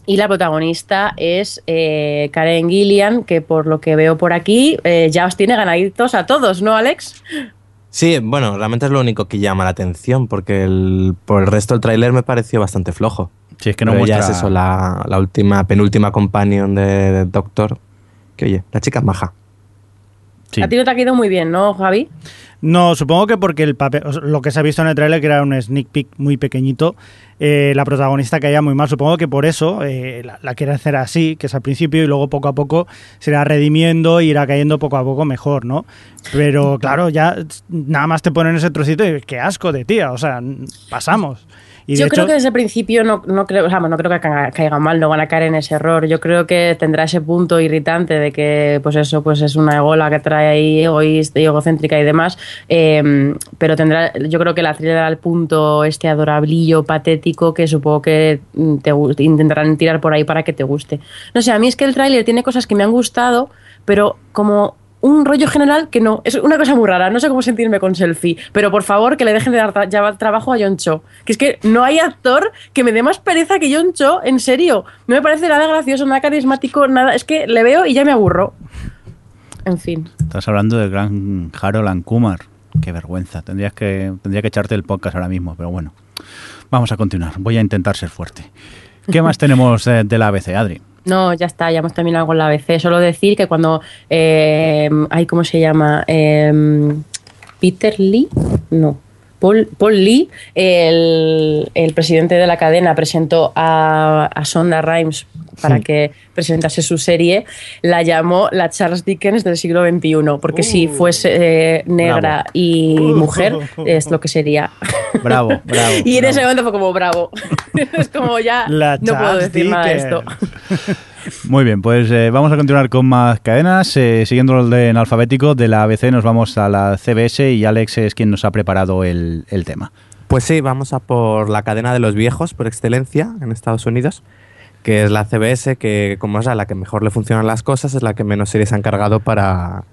y la protagonista es eh, Karen Gillian, que por lo que veo por aquí eh, ya os tiene ganaditos a todos, ¿no, Alex? Sí, bueno, realmente es lo único que llama la atención, porque el, por el resto del tráiler me pareció bastante flojo. Sí, es que no muestra... ya es eso, la, última, penúltima companion de, Doctor. Que oye, la chica es maja. A ti no te ha quedado muy bien, ¿no, Javi? No, supongo que porque el papel, lo que se ha visto en el tráiler, que era un sneak peek muy pequeñito, eh, la protagonista caía muy mal. Supongo que por eso eh, la, quiere hacer así, que es al principio, y luego poco a poco se irá redimiendo y irá cayendo poco a poco mejor, ¿no? Pero claro, ya nada más te ponen ese trocito y qué asco de tía, o sea, pasamos. Yo creo que desde el principio no, no creo, no creo que caiga mal, no van a caer en ese error. Yo creo que tendrá ese punto irritante de que, pues eso, pues es una egola que trae ahí egoísta y egocéntrica y demás. Em, pero tendrá, yo creo que la tendrá al punto este adorablillo, patético, que supongo que te intentarán tirar por ahí para que te guste. No sé, a mí es que el tráiler tiene cosas que me han gustado, pero como un rollo general que no. Es una cosa muy rara. No sé cómo sentirme con selfie. Pero por favor, que le dejen de dar ya trabajo a John Cho. Que es que no hay actor que me dé más pereza que John Cho. En serio. No me parece nada gracioso, nada carismático, nada. Es que le veo y ya me aburro. En fin. Estás hablando del gran Harold Kumar. Qué vergüenza. Tendrías que, tendría que echarte el podcast ahora mismo. Pero bueno. Vamos a continuar. Voy a intentar ser fuerte. ¿Qué más *laughs* tenemos eh, de la ABC, Adri? No, ya está, ya hemos terminado con la ABC. Solo decir que cuando. Eh, ¿Cómo se llama? Em, Peter Lee. No. Paul, Lee, el, presidente de la cadena, presentó a, Sonda Rhimes para que presentase su serie, la llamó la Charles Dickens del siglo XXI, porque si uh. fuese eh, negra y mujer, *laughs* es lo que sería. Bravo, *laughs* bravo. y en ese momento fue como bravo. *laughs* es como ya no puedo decir nada de esto. Muy bien, pues eh, vamos a continuar con más cadenas. Eh, siguiendo el orden alfabético de la ABC, nos vamos a la CBS y Alex es quien nos ha preparado el, tema. Pues sí, vamos a por la cadena de los viejos por excelencia en Estados Unidos, que es la CBS, que como es la que mejor le funcionan las cosas, es la que menos series han cargado para,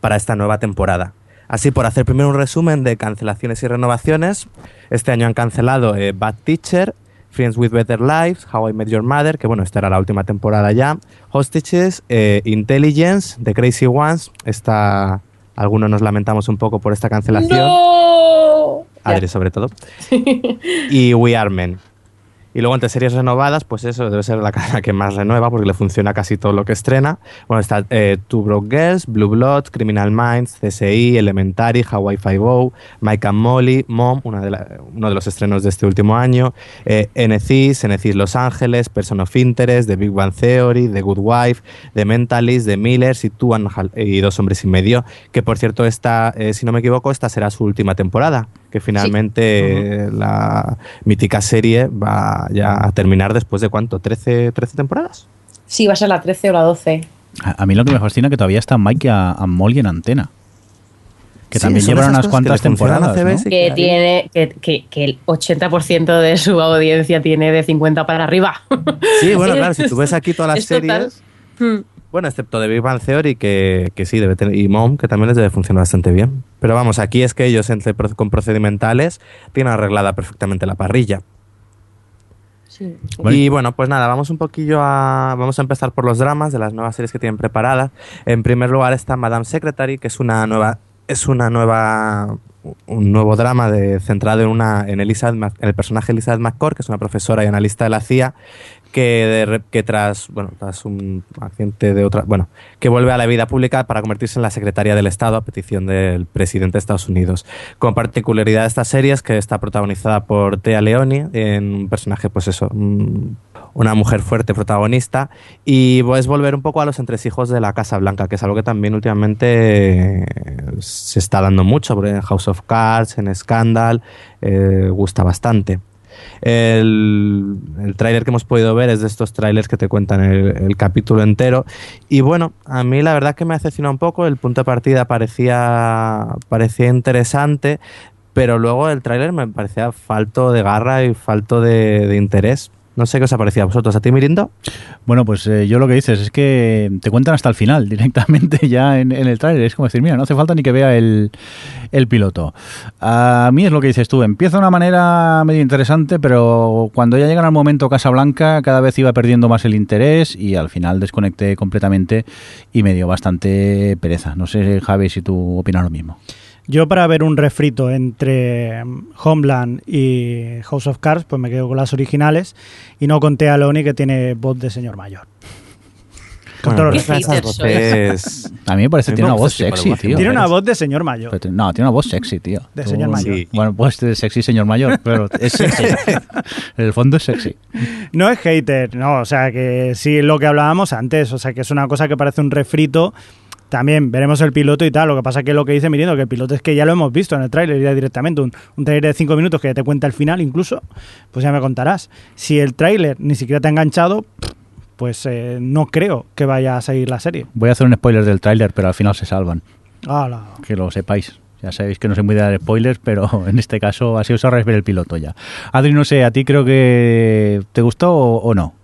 para esta nueva temporada. Así, por hacer primero un resumen de cancelaciones y renovaciones, este año han cancelado eh, Bad Teacher, Friends with Better Lives, How I Met Your Mother, que bueno, esta era la última temporada ya, Hostages, eh, Intelligence, The Crazy Ones, esta, algunos nos lamentamos un poco por esta cancelación. ¡No! Adri sobre todo. *laughs* y We Are Men. Y luego entre series renovadas, pues eso debe ser la cadena que más renueva porque le funciona casi todo lo que estrena. Bueno, está eh, Two Broke Girls, Blue Blood, Criminal Minds, CSI, Elementary, Hawaii Five-O, Mike and Molly, Mom, uno de los estrenos de este último año, eh, NCIS, Los Ángeles, Person of Interest, The Big Bang Theory, The Good Wife, The Mentalist, The Millers y Two Dos Hombres y Medio. Que por cierto, esta, eh, si no me equivoco, esta será su última temporada que finalmente la mítica serie va ya a terminar después de cuánto, 13, 13 temporadas. Sí, va a ser la 13 o la 12. A, mí lo que me fascina es que todavía está Mike a, a Molly en antena. Que también llevan unas cuantas temporadas. Que, tiene, que, que, el 80% de su audiencia tiene de 50 para arriba. Sí, bueno, *laughs* claro, si tú ves aquí todas las series. Hmm. Bueno, excepto de Big Bang Theory, que, que, sí debe tener, y Mom, que también les debe funcionar bastante bien. Pero vamos, aquí es que ellos entre, con procedimentales tienen arreglada perfectamente la parrilla. Sí. Y bueno, pues nada, vamos un poquillo a. Vamos a empezar por los dramas de las nuevas series que tienen preparadas. En primer lugar está Madame Secretary, que es una nueva. Es una nueva un nuevo drama de, centrado en una en Elizabeth, en el personaje Elizabeth McCord, que es una profesora y analista de la CIA, que, que tras, bueno, tras un accidente de otra, bueno, que vuelve a la vida pública para convertirse en la secretaria del Estado a petición del presidente de Estados Unidos. Con particularidad de esta serie es que está protagonizada por Thea Leoni, en un personaje, pues eso, una mujer fuerte protagonista, y es volver un poco a los entresijos de la Casa Blanca, que es algo que también últimamente se está dando mucho, porque en House of Cards, en Scandal, eh, gusta bastante. El, el tráiler que hemos podido ver es de estos trailers que te cuentan el, capítulo entero. Y bueno, a mí la verdad que me ha decepcionado un poco. El punto de partida parecía, parecía interesante, pero luego el tráiler me parecía falto de garra y falto de interés. No sé qué os ha parecido a vosotros. ¿A ti, Mirindo? Bueno, pues eh, yo lo que dices es que te cuentan hasta el final *laughs* directamente ya en, el tráiler. Es como decir, mira, no hace falta ni que vea el, piloto. A mí es lo que dices tú. Empieza de una manera medio interesante, pero cuando ya llegan al momento Casa Blanca, cada vez iba perdiendo más el interés y al final desconecté completamente y me dio bastante pereza. No sé, Javi, si tú opinas lo mismo. Yo para ver un refrito entre mm, Homeland y House of Cards, pues me quedo con las originales y no conté a Leoni que tiene voz de señor mayor. Con *laughs* A mí me parece que tiene una voz sexy, tío. Tiene una voz de señor mayor. no, tiene una voz sexy, tío. De señor mayor. Bueno, pues de sexy señor mayor, pero es *laughs* sexy. en el fondo es sexy. No es hater, no, o sea que sí, lo que hablábamos antes, o sea que es una cosa que parece un refrito también veremos el piloto y tal. Lo que pasa es que lo que dice Mirindo, que el piloto es que ya lo hemos visto en el tráiler ya directamente. Un, un tráiler de cinco minutos que te cuenta el final incluso, pues ya me contarás. Si el tráiler ni siquiera te ha enganchado, pues eh, no creo que vaya a seguir la serie. Voy a hacer un spoiler del tráiler, pero al final se salvan. Que lo sepáis. Ya sabéis que no soy muy de dar spoilers, pero *laughs* en este caso así os ahorráis ver el piloto ya. Adri, no sé, ¿a ti creo que te gustó o no?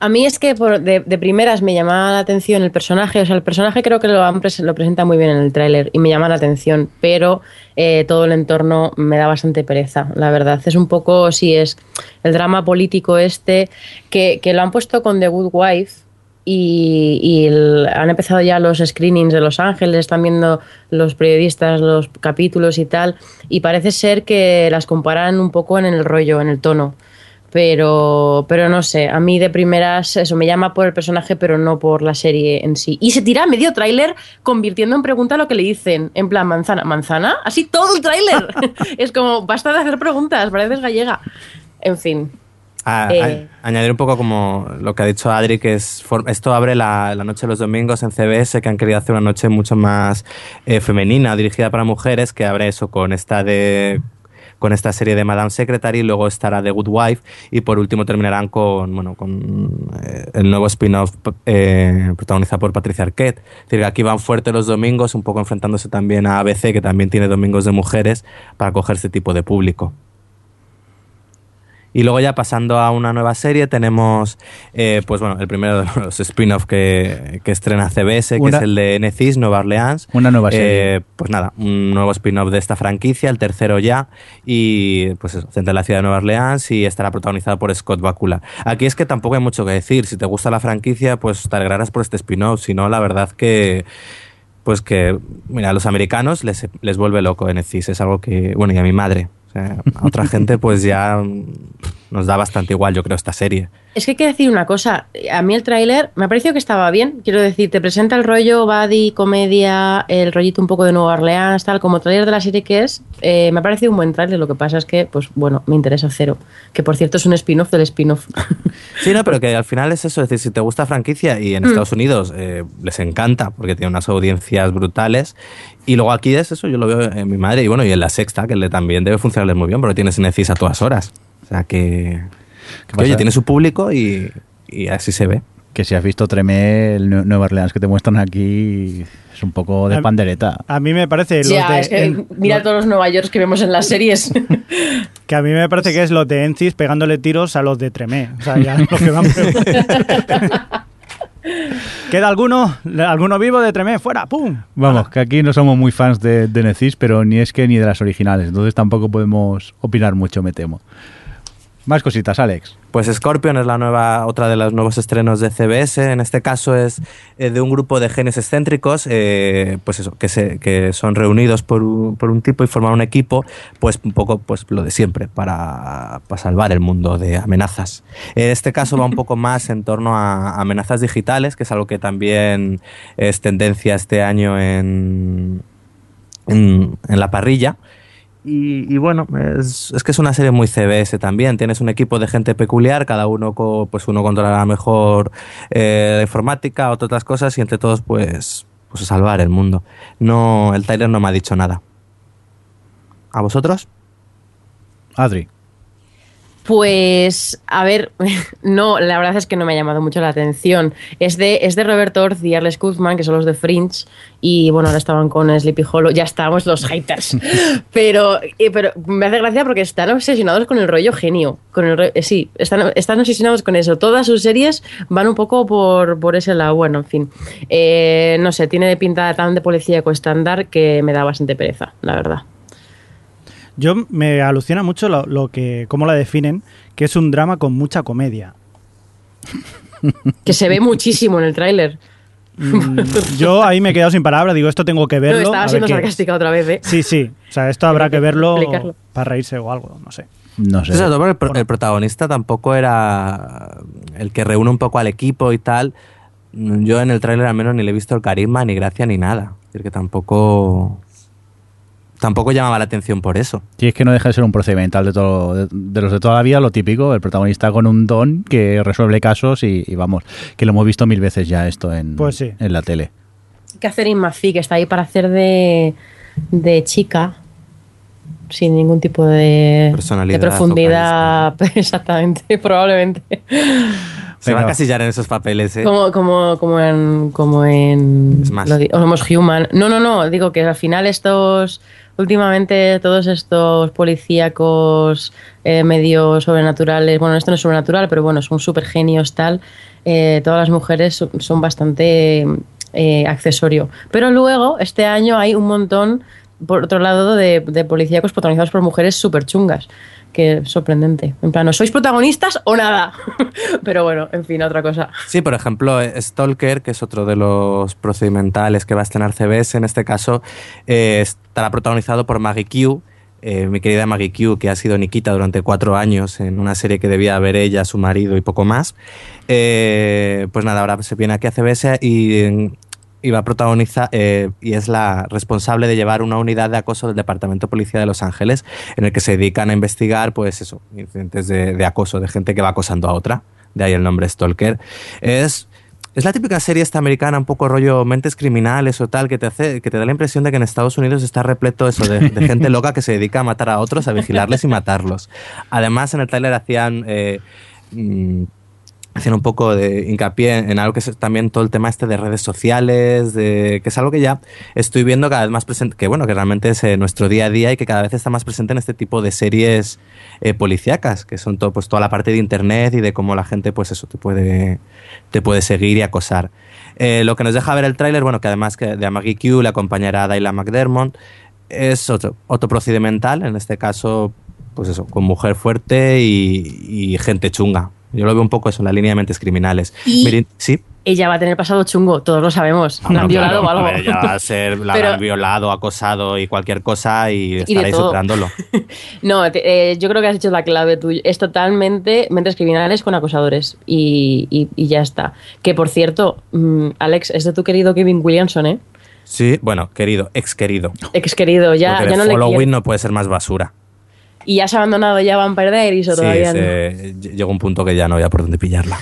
A mí es que de, primeras me llamaba la atención el personaje, o sea, el personaje creo que lo, lo presenta muy bien en el tráiler y me llama la atención, pero eh, todo el entorno me da bastante pereza, la verdad. Es un poco, sí, es el drama político este, que, lo han puesto con The Good Wife, y, han empezado ya los screenings de Los Ángeles, están viendo los periodistas los capítulos y tal, y parece ser que las comparan un poco en el rollo, en el tono pero, pero no sé, a mí de primeras eso me llama por el personaje, pero no por la serie en sí. Y se tira medio tráiler convirtiendo en pregunta lo que le dicen, en plan manzana, manzana, así todo el tráiler. *laughs* es como, basta de hacer preguntas, pareces gallega. En fin. Eh. añadir un poco como lo que ha dicho Adri, que es esto abre la, noche de los domingos en CBS, que han querido hacer una noche mucho más eh, femenina, dirigida para mujeres, que abre eso con esta de con esta serie de Madame Secretary, luego estará The Good Wife y por último terminarán con, bueno, con eh, el nuevo spin-off eh, protagonizado por Patricia Arquette. Es decir, aquí van fuerte los domingos, un poco enfrentándose también a ABC, que también tiene domingos de mujeres, para coger este tipo de público. Y luego ya pasando a una nueva serie tenemos, eh, pues bueno, el primero de los spin-off que, estrena CBS, que es el de Necis, Nueva Orleans. Una nueva serie. Eh, pues nada, un nuevo spin-off de esta franquicia, el tercero ya, y pues eso, centra en la ciudad de Nueva Orleans y estará protagonizado por Scott Bakula. Aquí es que tampoco hay mucho que decir, si te gusta la franquicia, pues te alegrarás por este spin-off, si no, la verdad que pues que, mira, a los americanos les, les vuelve loco Necis, es algo que, bueno, y a mi madre, a otra gente pues ya *laughs* nos da bastante igual, yo creo, esta serie. Es que hay que decir una cosa, a mí el tráiler me ha parecido que estaba bien, quiero decir, te presenta el rollo body, comedia, el rollito un poco de Nueva Orleans, tal, como tráiler de la serie que es, eh, me ha parecido un buen tráiler, lo que pasa es que, pues bueno, me interesa cero, que por cierto es un spin-off del spin-off. *laughs* Sí, no, pero que al final es eso, es decir, si te gusta franquicia y en mm. Estados Unidos eh, les encanta porque tiene unas audiencias brutales y luego aquí es eso, yo lo veo en mi madre y bueno, y en la sexta, que le también debe funcionarles muy bien porque tienes Netflix a todas horas. O sea que, oye, tiene su público y, así se ve. Que si has visto Tremé, el Nueva Orleans que te muestran aquí, es un poco de pandereta. A mí me parece... mira todos los Nueva York que vemos en las series. *laughs* que a mí me parece que es los de Encis pegándole tiros a los de Tremé. O sea, ya *laughs* lo que van... *laughs* ¿Queda alguno? ¿Alguno vivo de Tremé? ¡Fuera! ¡Pum! Vamos, que aquí no somos muy fans de, de Necis, pero ni es que ni de las originales. Entonces tampoco podemos opinar mucho, me temo. Más cositas, Alex. Pues Scorpion es la nueva, otra de los nuevos estrenos de CBS. En este caso es eh, de un grupo de genios excéntricos, eh, pues eso, que, se, que son reunidos por un, por un, tipo y forman un equipo, pues un poco pues lo de siempre, para, para, salvar el mundo de amenazas. En este caso va un poco más en torno a amenazas digitales, que es algo que también es tendencia este año en, en la parrilla. Y, bueno, es, que es una serie muy CBS también. Tienes un equipo de gente peculiar, cada uno pues uno controlará mejor eh, la informática, otras cosas, y entre todos, pues, pues salvar el mundo. No, el Tyler no me ha dicho nada. ¿A vosotros? Adri. Pues, a ver, *laughs* no, la verdad es que no me ha llamado mucho la atención. Es de, es de Robert Orth y Arles Guzman, que son los de Fringe, y bueno, ahora estaban con Sleepy Hollow, ya estamos los haters. *laughs* pero, eh, pero me hace gracia porque están obsesionados con el rollo genio. Con el eh, sí, están, están obsesionados con eso. Todas sus series van un poco por, por ese lado. Bueno, en fin. Eh, no sé, tiene de pinta tan de policía estándar que me da bastante pereza, la verdad. Yo me alucina mucho lo, que, cómo la definen, que es un drama con mucha comedia. que se ve muchísimo en el tráiler. Mm, yo ahí me he quedado sin palabras, digo, esto tengo que verlo. estaba siendo sarcástica otra vez, ¿eh? Sí, sí, o sea, esto habrá que verlo para reírse o algo, no sé. No sé. el, protagonista tampoco era el que reúne un poco al equipo y tal. Yo en el tráiler al menos ni le he visto el carisma, ni gracia, ni nada. Es decir, que tampoco tampoco llamaba la atención por eso. Sí, es que no deja de ser un procedimental de, todo, de, los de toda la vida, lo típico, el protagonista con un don que resuelve casos y, vamos, que lo hemos visto mil veces ya esto en, pues en la tele. Catherine McPhee, que está ahí para hacer de, de chica, sin ningún tipo de, de profundidad, *laughs* exactamente, probablemente. Se va a casillar en esos papeles, ¿eh? Como, como, como en. Como en. Somos Human. No, no, no. Digo que al final estos últimamente todos estos policíacos eh, medio sobrenaturales, bueno, esto no es sobrenatural, pero bueno, son súper genios tal, eh, todas las mujeres son, bastante eh, accesorio. Pero luego, este año hay un montón, por otro lado, de, policíacos protagonizados por mujeres súper chungas que sorprendente. En plan, sois protagonistas o nada? *laughs* Pero bueno, en fin, otra cosa. Sí, por ejemplo, Stalker, que es otro de los procedimentales que va a estrenar CBS, en este caso, eh, estará protagonizado por Maggie Q. Eh, mi querida Maggie Q, que ha sido Nikita durante cuatro años en una serie que debía ver ella, su marido y poco más. Eh, pues nada, ahora se viene aquí a CBS y y va a protagonizar eh, y es la responsable de llevar una unidad de acoso del Departamento de Policía de Los Ángeles en el que se dedican a investigar pues eso, incidentes de, acoso de gente que va acosando a otra, de ahí el nombre Stalker. Es es la típica serie esta americana, un poco rollo mentes criminales o tal, que te hace, que te da la impresión de que en Estados Unidos está repleto eso de, gente *laughs* loca que se dedica a matar a otros, a vigilarles y matarlos. Además, en el trailer hacían eh, mm, haciendo un poco de hincapié en, algo que es también todo el tema este de redes sociales, que es algo que ya estoy viendo cada vez más presente, que bueno, que realmente es eh, nuestro día a día y que cada vez está más presente en este tipo de series eh, policíacas, que son todo, pues toda la parte de internet y de cómo la gente pues eso te puede, te puede seguir y acosar. Eh, lo que nos deja ver el tráiler, bueno, que además que de a Maggie Q le acompañará a Dayla McDermott, es otro, otro procedimental, en este caso, pues eso, con mujer fuerte y gente chunga, yo lo veo un poco eso, la línea de mentes criminales. sí. Ella va a tener pasado chungo, todos lo sabemos. la han violado o algo. ella va a ser, la han violado, acosado y cualquier cosa y estaréis superándolo. *laughs* no, eh, yo creo que has hecho la clave tuya. Es totalmente mentes criminales con acosadores y, ya está. Que por cierto, mm, Alex, es de tu querido Kevin Williamson, ¿eh? Sí, bueno, querido, ex querido. Ex querido, ya, ya no Following no puede ser más basura y ya se ha abandonado ya van a perder y eso todavía no. Llegó un punto que ya no había por dónde pillarla.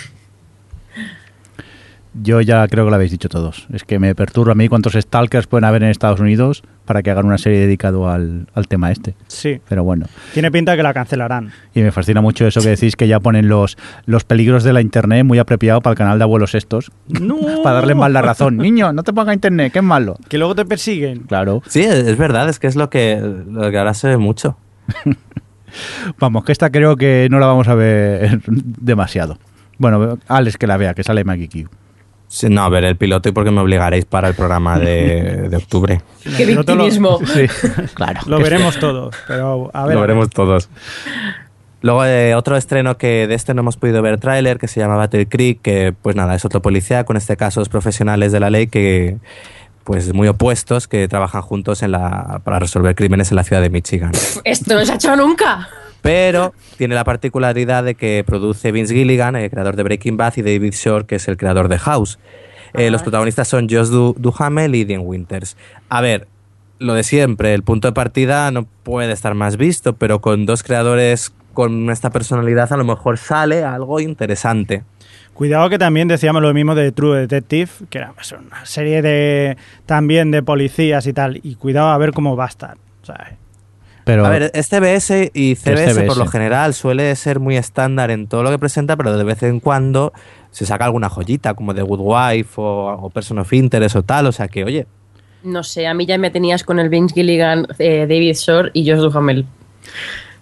Yo ya creo que lo habéis dicho todos. Es que me perturba a mí cuántos stalkers pueden haber en Estados Unidos para que hagan una serie dedicado al, tema este. Sí. Pero bueno. Tiene pinta que la cancelarán. Y me fascina mucho eso que decís que ya ponen los, los peligros de la internet muy apropiado para el canal de abuelos estos. No. *laughs* para darle mal la razón. Niño, no te ponga internet, que es malo. Que luego te persiguen. Claro. Sí, es verdad, es que es lo que, lo que ahora se ve mucho. *laughs* vamos, que esta creo que no la vamos a ver *laughs* demasiado. Bueno, Alex que la vea, que sale Maggie Q. no, a ver el piloto y porque me obligaréis para el programa de, *laughs* octubre. ¡Qué victimismo! sí, claro. Lo veremos todos, pero a ver. Lo veremos todos. Luego eh, otro estreno que de este no hemos podido ver tráiler que se llama Battle Creek, que pues nada, es otro policía, con este caso los profesionales de la ley que pues muy opuestos que trabajan juntos en la, para resolver crímenes en la ciudad de Michigan. Esto no se ha hecho nunca. Pero tiene la particularidad de que produce Vince Gilligan, el creador de Breaking Bad, y David Shore, que es el creador de House. Eh, los protagonistas son Josh Duhamel y Dean Winters. A ver, lo de siempre, el punto de partida no puede estar más visto, pero con dos creadores con esta personalidad a lo mejor sale algo interesante. Cuidado que también decíamos lo mismo de True Detective, que era una serie de también de policías y tal, y cuidado a ver cómo va a estar. Pero, a ver, este BS y CBS por lo general suele ser muy estándar en todo lo que presenta, pero de vez en cuando se saca alguna joyita, como de Good Wife o, Person of Interest o tal, o sea que, oye... No sé, a mí ya me tenías con el Vince Gilligan, eh, David Shore y Josh Duhamel.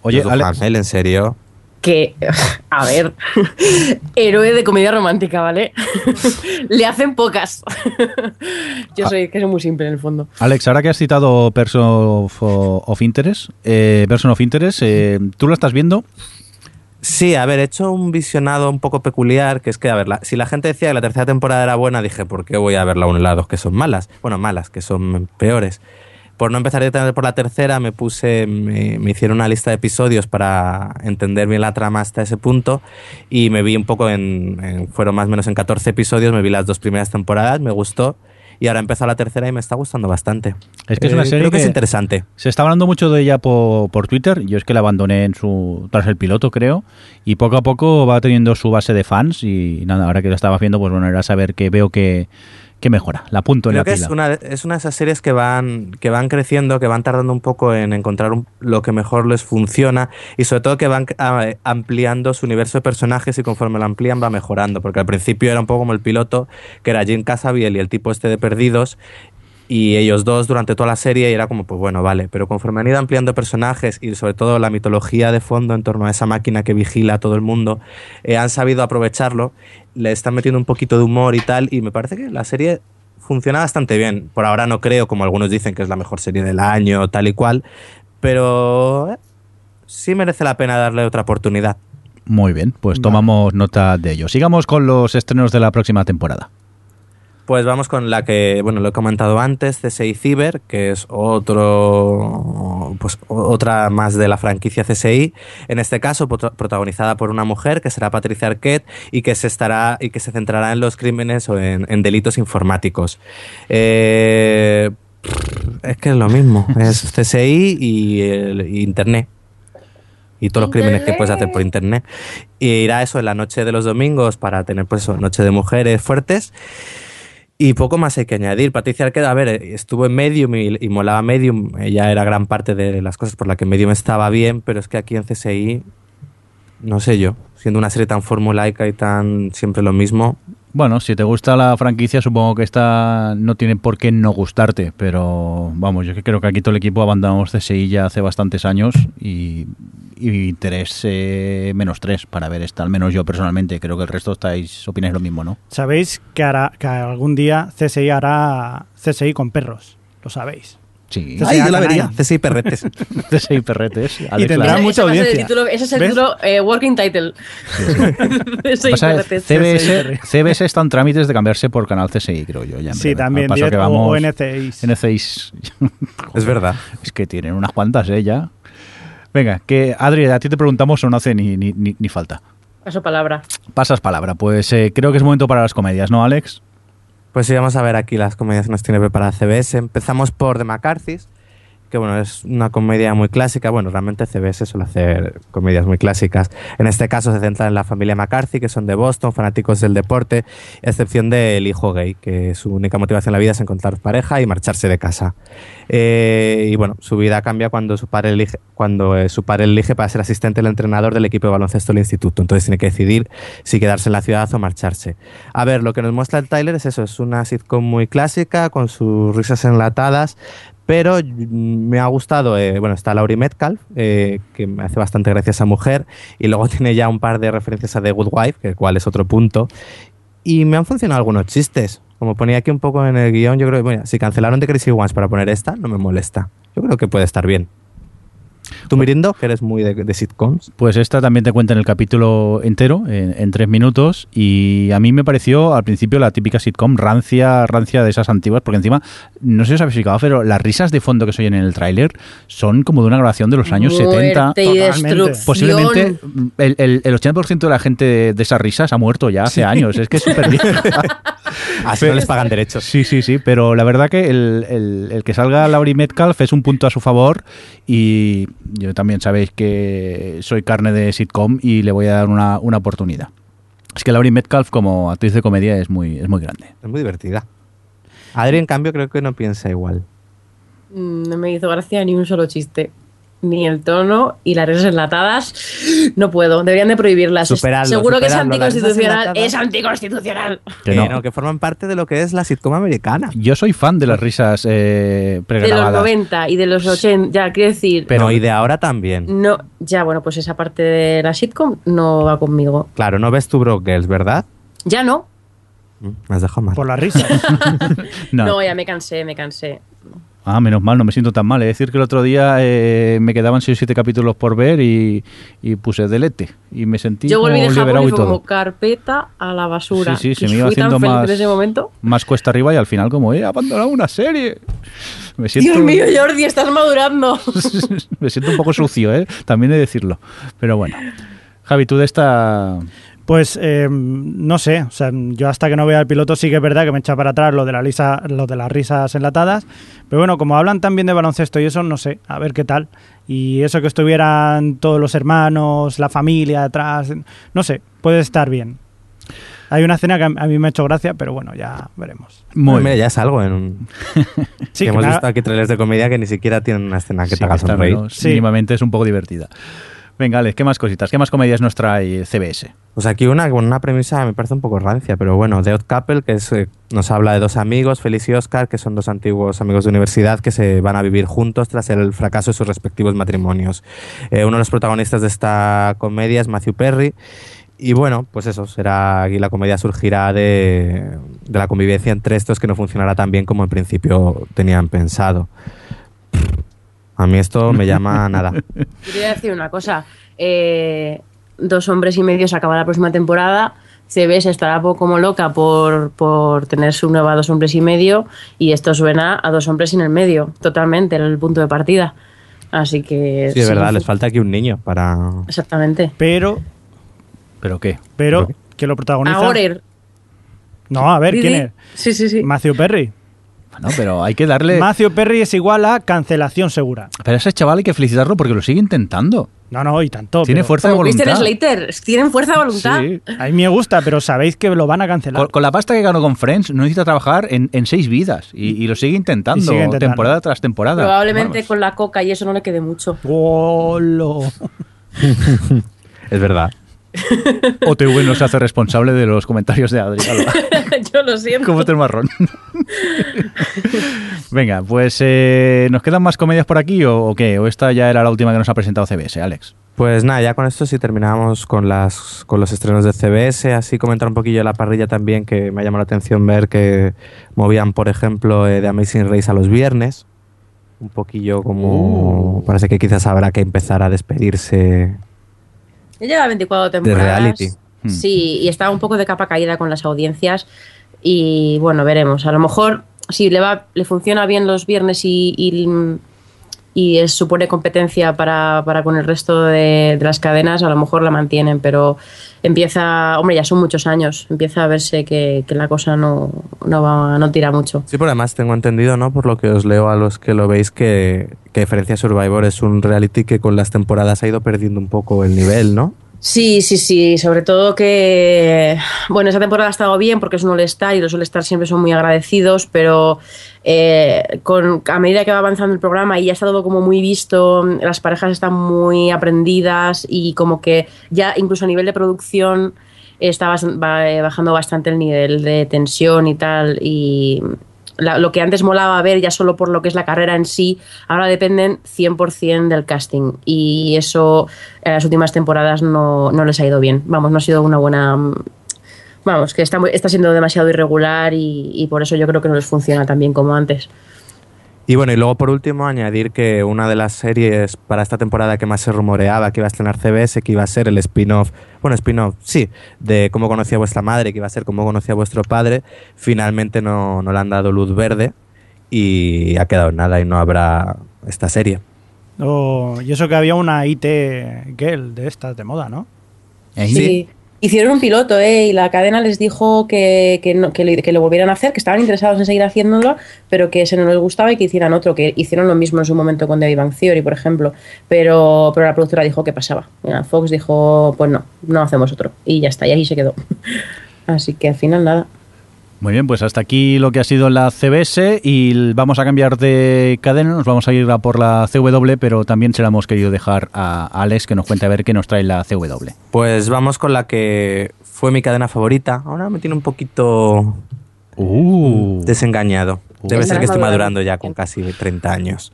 Oye, Duhamel, ¿en serio? Que, *laughs* a ver, *laughs* héroe de comedia romántica, ¿vale? *laughs* Le hacen pocas. Yo soy que soy muy simple en el fondo. Alex, ahora que has citado Person of, Interest, eh, Person of Interest, eh, ¿tú lo estás viendo? Sí, a ver, he hecho un visionado un poco peculiar, que es que, a ver, si la gente decía que la tercera temporada era buena, dije, ¿por qué voy a ver la 1 y la 2 que son malas? Bueno, malas, que son peores por no empezar directamente por la tercera, me puse, me, hicieron una lista de episodios para entender bien la trama hasta ese punto y me vi un poco en, fueron más o menos en 14 episodios, me vi las dos primeras temporadas, me gustó y ahora empezó la tercera y me está gustando bastante. Es que es una eh, serie creo que, es interesante. Se está hablando mucho de ella por, por, Twitter. Yo es que la abandoné en su tras el piloto, creo. Y poco a poco va teniendo su base de fans. Y nada, ahora que lo estaba viendo, pues bueno, era saber que veo que que mejora. La punto en la que Es una, es una de esas series que van, que van creciendo, que van tardando un poco en encontrar lo que mejor les funciona y sobre todo que van ah, ampliando su universo de personajes y conforme lo amplían va mejorando. Porque al principio era un poco como el piloto, que era Jim Casabiel y el tipo este de Perdidos y ellos dos durante toda la serie y era como, pues bueno, vale, pero conforme han ido ampliando personajes y sobre todo la mitología de fondo en torno a esa máquina que vigila a todo el mundo, eh, han sabido aprovecharlo, le están metiendo un poquito de humor y tal, y me parece que la serie funciona bastante bien. Por ahora no creo, como algunos dicen, que es la mejor serie del año, tal y cual, pero eh, sí merece la pena darle otra oportunidad. Muy bien, pues tomamos nota de ello. Sigamos con los estrenos de la próxima temporada. Pues vamos con la que, bueno, lo he comentado antes, CSI Cyber, que es otro, pues otra más de la franquicia CSI, en este caso protagonizada por una mujer que será Patricia Arquette y que se estará y que se centrará en los crímenes o en, delitos informáticos. Eh, es que es lo mismo, es CSI y, Internet. y todos los crímenes que puedes hacer por internet. Y ir a eso en la noche de los domingos para tener pues eso, noche de mujeres fuertes. Y poco más hay que añadir. Patricia Arqueda, a ver, estuvo en Medium y, y, molaba Medium. Ella era gran parte de las cosas por las que Medium estaba bien, pero es que aquí en CSI, no sé yo, siendo una serie tan formulaica y tan siempre lo mismo, bueno, si te gusta la franquicia, supongo que esta no tiene por qué no gustarte, pero vamos, yo creo que aquí todo el equipo abandonamos CSI ya hace bastantes años y, y interés eh, menos tres para ver esta, al menos yo personalmente, creo que el resto estáis, opináis lo mismo, ¿no? Sabéis que, hará, que algún día CSI hará CSI con perros, lo sabéis. Sí. Ay, yo la vería. CSI Perretes. *laughs* CSI Perretes. y tendrá mucha audiencia. Título, ese es el título eh, working title. CSI *laughs* Perretes. CBS, CBS está en trámites de cambiarse por canal CSI, creo yo. Ya sí, también. Paso que vamos, o NCIs. NCIs. *laughs* es verdad. Es que tienen unas cuantas, ¿eh? Ya. Venga, que Adri, a ti te preguntamos o no hace ni, ni, ni, ni falta. Paso palabra. Pasas palabra. Pues eh, creo que es momento para las comedias, ¿no, Alex? Pues sí, vamos a ver aquí las comedias que nos tiene preparada CBS. Empezamos por The McCarthy's, que bueno, es una comedia muy clásica. Bueno, realmente CBS suele hacer comedias muy clásicas. En este caso se centra en la familia McCarthy, que son de Boston, fanáticos del deporte, excepción del hijo gay, que su única motivación en la vida es encontrar pareja y marcharse de casa. Eh, y bueno, su vida cambia cuando su padre elige, cuando eh, su padre elige para ser asistente del entrenador del equipo de baloncesto del instituto. Entonces tiene que decidir si quedarse en la ciudad o marcharse. A ver, lo que nos muestra el Tyler es eso, es una sitcom muy clásica, con sus risas enlatadas, pero me ha gustado, eh, bueno, está Laurie Metcalf, eh, que me hace bastante gracia esa mujer, y luego *laughs* tiene ya un par de referencias a The Good Wife, que cual es otro punto, y me han funcionado algunos chistes. Como ponía aquí un poco en el guion, yo creo que bueno, si cancelaron The Crazy Ones para poner esta, no me molesta. Yo creo que puede estar bien. ¿Tú, Mirindo, que eres muy de, de, sitcoms? Pues esta también te cuenta en el capítulo entero, en, en, tres minutos, y a mí me pareció al principio la típica sitcom rancia, rancia de esas antiguas, porque encima, no sé si os habéis fijado, pero las risas de fondo que se oyen en el tráiler son como de una grabación de los años Muerte 70. Y destrucción. Posiblemente el, el, el 80% de la gente de, de, esas risas ha muerto ya hace sí. años, es que es súper. *laughs* *laughs* Así no les pagan derechos. Sí, sí, sí, pero la verdad que el, el, el que salga Laurie Metcalf es un punto a su favor y yo también sabéis que soy carne de sitcom y le voy a dar una, una oportunidad. Es que Laurie Metcalf como actriz de comedia es muy, es muy grande. Es muy divertida. Adri, en cambio, creo que no piensa igual. No me hizo gracia ni un solo chiste. Ni el tono y las risas enlatadas. No puedo. Deberían de prohibirlas. Superarlo, Seguro que es anticonstitucional. Es anticonstitucional. Que Que no. no, que forman parte de lo que es la sitcom americana. Yo soy fan de las risas eh, De los pregrabadas. 90 y de los 80. Ya, quiero decir. Pero y de ahora también. No, ya, bueno, pues esa parte de la sitcom no va conmigo. Claro, no ves tu Broke Girls, ¿verdad? Ya no. Mm, Me has dejado mal. Por la risa. *laughs* *laughs* No. No, ya me cansé, me cansé. Ah, menos mal, no me siento tan mal. Es decir, que el otro día eh, me quedaban 6 o 7 capítulos por ver y, y puse delete. Y me sentí Yo volví de como Japón y y fue como carpeta a la basura. Sí, sí, se me iba haciendo más- en ese momento. Más cuesta arriba y al final como, he abandonado una serie. Me siento, Dios mío, Jordi, estás madurando. *laughs* me siento un poco sucio, ¿eh? También he de decirlo. Pero bueno. Javi, tú de esta... Pues eh, no sé, o sea, yo hasta que no vea el piloto sí que es verdad que me echa para atrás lo de, la lisa, lo de las risas enlatadas, pero bueno, como hablan tan bien de baloncesto y eso, no sé, a ver qué tal. Y eso que estuvieran todos los hermanos, la familia detrás, no sé, puede estar bien. Hay una escena que a mí me ha hecho gracia, pero bueno, ya veremos. Muy Bueno, mira, bien. ya es algo. En un... *laughs* Sí, que que hemos visto aquí trailers de comedia que ni siquiera tienen una escena que Sí, te haga sonreír. menos- Sí. Mínimamente es un poco divertida. Venga, Alex, ¿qué más cositas? ¿Qué más comedias nos trae CBS? Pues aquí una una premisa me parece un poco rancia, pero bueno, The Odd Couple, que es, eh, nos habla de dos amigos, Félix y Oscar, que son dos antiguos amigos de universidad que se van a vivir juntos tras el fracaso de sus respectivos matrimonios. Eh, uno de los protagonistas de esta comedia es Matthew Perry. Y bueno, pues eso, será aquí la comedia surgirá de, de la convivencia entre estos que no funcionará tan bien como en principio tenían pensado. A mí esto me llama a nada. Quería decir una cosa. Eh, dos hombres y medio se acaba la próxima temporada. CBS estará poco como loca por, por tener su nueva dos hombres y medio. Y esto suena a dos hombres en el medio, totalmente, en el punto de partida. Así que. Sí, es verdad, les falta aquí un niño para... Exactamente. pero, ¿Pero qué? pero, ¿Pero que lo protagoniza... Ahora. No, a ver. ¿quién es? Sí, sí, sí. Matthew Perry. No, pero hay que darle. Matthew Perry es igual a cancelación segura. Pero a ese chaval hay que felicitarlo porque lo sigue intentando. No, no, y tanto. Tiene fuerza de voluntad. Christian Slater, tienen fuerza de voluntad. Sí. A mí me gusta, pero sabéis que lo van a cancelar. Con, la pasta que ganó con Friends, no necesita trabajar en, seis vidas y, lo sigue intentando, temporada tras temporada. Probablemente con la coca y eso no le quede mucho. *laughs* es verdad. OTV no se hace responsable de los comentarios de Adri. *laughs* Yo lo siento. Como el marrón. Venga, pues eh, ¿nos quedan más comedias por aquí o, qué? ¿O esta ya era la última que nos ha presentado CBS, Alex? Pues nada, ya con esto sí terminamos con, las, con los estrenos de CBS. Así comentar un poquillo la parrilla también, que me ha llamado la atención ver que movían, por ejemplo, eh, de Amazing Race a los viernes. Un poquillo como... Uh. Parece que quizás habrá que empezar a despedirse ya lleva 24 temporadas. De reality. Hmm. Sí, y está un poco de capa caída con las audiencias. Y bueno, veremos. A lo mejor si le va, le funciona bien los viernes y, y, supone competencia para, para, con el resto de, las cadenas, a lo mejor la mantienen, pero empieza, hombre, ya son muchos años, empieza a verse que, la cosa no, no, va, no tira mucho. Sí, pero además tengo entendido, ¿no? Por lo que os leo a los que lo veis, que, que diferencia Survivor es un reality que con las temporadas ha ido perdiendo un poco el nivel, ¿no? Sí, sí, sí, sobre todo que, bueno, esa temporada ha estado bien porque es un All-Star y los All-Star siempre son muy agradecidos, pero eh, con, a medida que va avanzando el programa y ya está todo como muy visto, las parejas están muy aprendidas y como que ya incluso a nivel de producción está bajando bastante el nivel de tensión y tal y lo que antes molaba ver ya solo por lo que es la carrera en sí, ahora dependen 100% del casting. Y eso en las últimas temporadas no, les ha ido bien. Vamos, no ha sido una buena... Vamos, que está, está siendo demasiado irregular y, y por eso yo creo que no les funciona tan bien como antes. Y bueno, y luego por último añadir que una de las series para esta temporada que más se rumoreaba que iba a estrenar CBS, que iba a ser el spin-off, bueno, spin-off, sí, de cómo conocía vuestra madre, que iba a ser cómo conocía vuestro padre, finalmente no, no le han dado luz verde y ha quedado nada y no habrá esta serie. Oh, y eso que había una IT Girl de estas de moda, ¿no? Sí. Hicieron un piloto, ¿eh? Y la cadena les dijo que, que, lo, volvieran a hacer, que estaban interesados en seguir haciéndolo, pero que se no les gustaba y que hicieran otro, que hicieron lo mismo en su momento con David Bang Theory, por ejemplo. Pero, pero la productora dijo que pasaba. Fox dijo, pues no, no hacemos otro. Y ya está, y ahí se quedó. *laughs* Así que al final nada. Muy bien, pues hasta aquí lo que ha sido la CBS y vamos a cambiar de cadena, nos vamos a ir a por la CW, pero también se la hemos querido dejar a Alex que nos cuente a ver qué nos trae la CW. Pues vamos con la que fue mi cadena favorita, ahora me tiene un poquito uh. desengañado. Debe ser que estoy madurando ya con casi 30 años.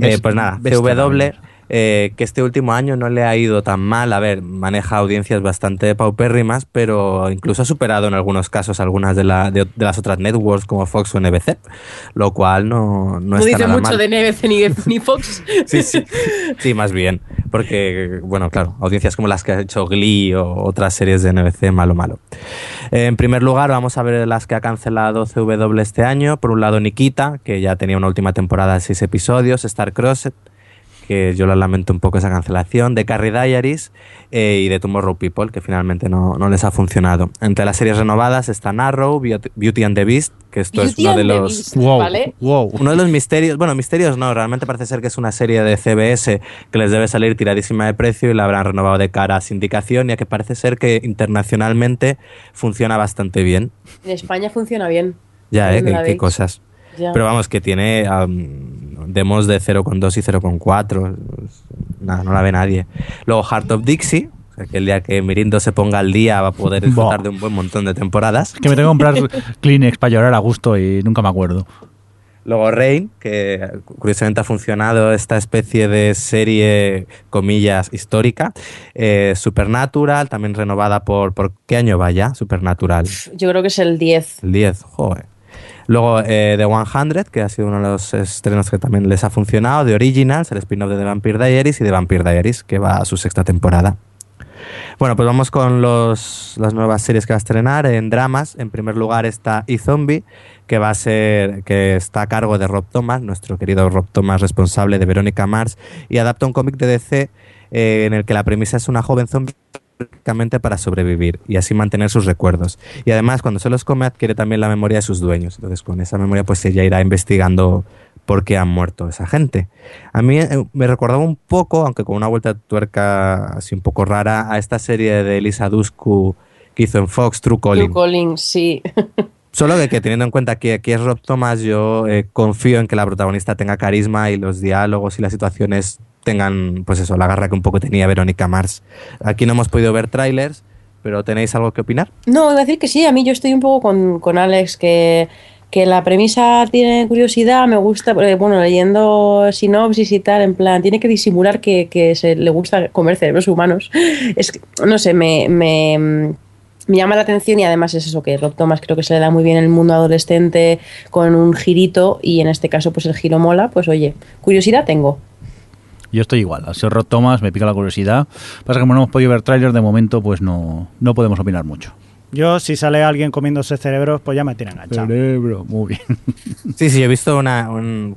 Eh, pues nada, CW eh, que este último año no le ha ido tan mal. A ver, maneja audiencias bastante paupérrimas, pero incluso ha superado en algunos casos algunas de, la, de, las otras networks como Fox o NBC, lo cual no, no, no dice mucho de NBC ni, ni Fox. *laughs* sí, sí, sí, más bien. Porque, bueno, claro, audiencias como las que ha hecho Glee o otras series de NBC, malo, malo. en primer lugar, vamos a ver las que ha cancelado CW este año. Por un lado, Nikita, que ya tenía una última temporada de seis episodios, Star Crossed, que yo lo lamento un poco esa cancelación, de Carrie Diaries eh, y de Tomorrow People, que finalmente no, no, les ha funcionado. Entre las series renovadas está Narrow, Beauty and the Beast, que esto es uno de los... wow, Uno de los misterios, bueno, misterios no, realmente parece ser que es una serie de CBS que les debe salir tiradísima de precio y la habrán renovado de cara a sindicación, ya que parece ser que internacionalmente funciona bastante bien. En España funciona bien. Ya, ¿eh? Qué, cosas. Pero vamos, que tiene demos de 0,2 y 0,4. Nada, no la ve nadie. Luego Heart of Dixie, que el día que Mirindo se ponga al día va a poder disfrutar de un buen montón de temporadas. que me tengo que comprar *laughs* Kleenex para llorar a gusto y nunca me acuerdo. Luego Rain, que curiosamente ha funcionado esta especie de serie, comillas, histórica. Eh, Supernatural, también renovada por... ¿Por qué año va ya Supernatural? Yo creo que es el 10. El 10, joder. Luego eh, The 100, que ha sido uno de los estrenos que también les ha funcionado, The Originals, el spin-off de The Vampire Diaries y The Vampire Diaries, que va a su sexta temporada. Bueno, pues vamos con los, las nuevas series que va a estrenar en dramas. En primer lugar está E-Zombie, que va a ser, que está a cargo de Rob Thomas, nuestro querido Rob Thomas, responsable de Verónica Mars, y adapta un cómic de DC eh, en el que la premisa es una joven zombie únicamente para sobrevivir y así mantener sus recuerdos. Y además, cuando se los come, adquiere también la memoria de sus dueños. Entonces, con esa memoria, pues ella irá investigando por qué han muerto esa gente. A mí eh, me recordaba un poco, aunque con una vuelta de tuerca así un poco rara, a esta serie de Elisa Dusku que hizo en Fox, True Calling. True Calling, sí. *laughs* Solo de que teniendo en cuenta que aquí es Rob Thomas, yo eh, confío en que la protagonista tenga carisma y los diálogos y las situaciones tengan, pues eso, la garra que un poco tenía Verónica Mars. Aquí no hemos podido ver trailers, pero ¿tenéis algo que opinar? No, voy a decir que sí, a mí yo estoy un poco con, con Alex, que, que, la premisa tiene curiosidad, me gusta, eh, bueno, leyendo sinopsis y tal, en plan, tiene que disimular que, que se le gusta comer cerebros humanos. *laughs* Es que, no sé, me, me me llama la atención y además es eso que Rob Thomas creo que se le da muy bien el mundo adolescente con un girito y en este caso pues el giro mola, pues oye, curiosidad tengo. Yo estoy igual, al ser Rob Thomas me pica la curiosidad. Pasa que como no hemos podido ver tráiler de momento pues no, no podemos opinar mucho. Yo, si sale alguien comiéndose cerebros, pues ya me tiran enganchado. Cerebro, muy bien. *laughs* Sí, sí, he visto una,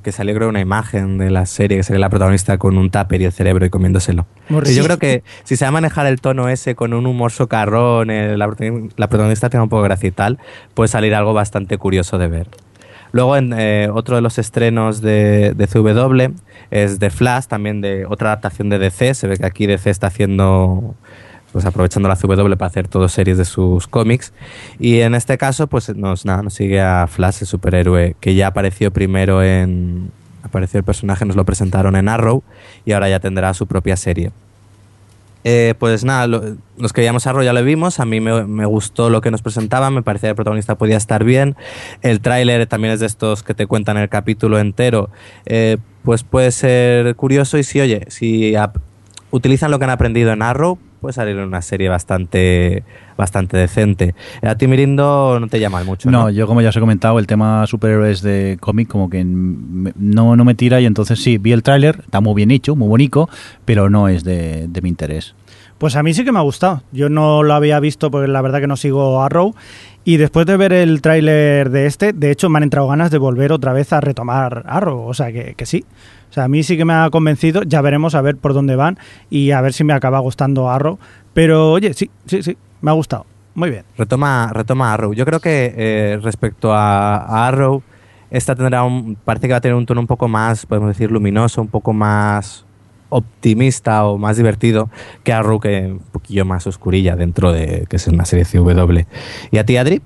que salió creo una imagen de la serie que sale la protagonista con un tupper y el cerebro y comiéndoselo. Sí, yo creo que si se va a manejar el tono ese con un humor socarrón, la, protagonista tenga un poco de gracia y tal, puede salir algo bastante curioso de ver. Luego, en, eh, otro de los estrenos de, de, CW es The Flash, también de otra adaptación de DC. Se ve que aquí DC está haciendo pues aprovechando la CW para hacer todo series de sus cómics. Y en este caso, pues nos, nada, nos sigue a Flash, el superhéroe, que ya apareció primero en... Apareció el personaje, nos lo presentaron en Arrow y ahora ya tendrá su propia serie. Eh, pues nada, los que veíamos Arrow ya lo vimos, a mí me, gustó lo que nos presentaban, me parecía que el protagonista podía estar bien, el tráiler también es de estos que te cuentan el capítulo entero, eh, pues puede ser curioso y si, oye, si utilizan lo que han aprendido en Arrow, puede salir una serie bastante bastante decente. A ti, Mirindo, no te llama mucho. No, yo como ya os he comentado, el tema superhéroes de cómic como que no, no me tira y entonces sí, vi el tráiler, está muy bien hecho, muy bonito, pero no es de, de mi interés. Pues a mí sí que me ha gustado. Yo no lo había visto porque la verdad que no sigo Arrow. Y después de ver el tráiler de este, de hecho me han entrado ganas de volver otra vez a retomar Arrow. O sea que, que sí. O sea, a mí sí que me ha convencido, ya veremos a ver por dónde van y a ver si me acaba gustando Arrow. Pero oye, sí, sí, sí, me ha gustado. Muy bien. Retoma, retoma Arrow. Yo creo que eh, respecto a, Arrow, esta tendrá un, parece que va a tener un tono un poco más, podemos decir, luminoso, un poco más optimista o más divertido que Arrow, que un poquillo más oscurilla dentro de que es una serie CW. ¿Y a ti, Adri?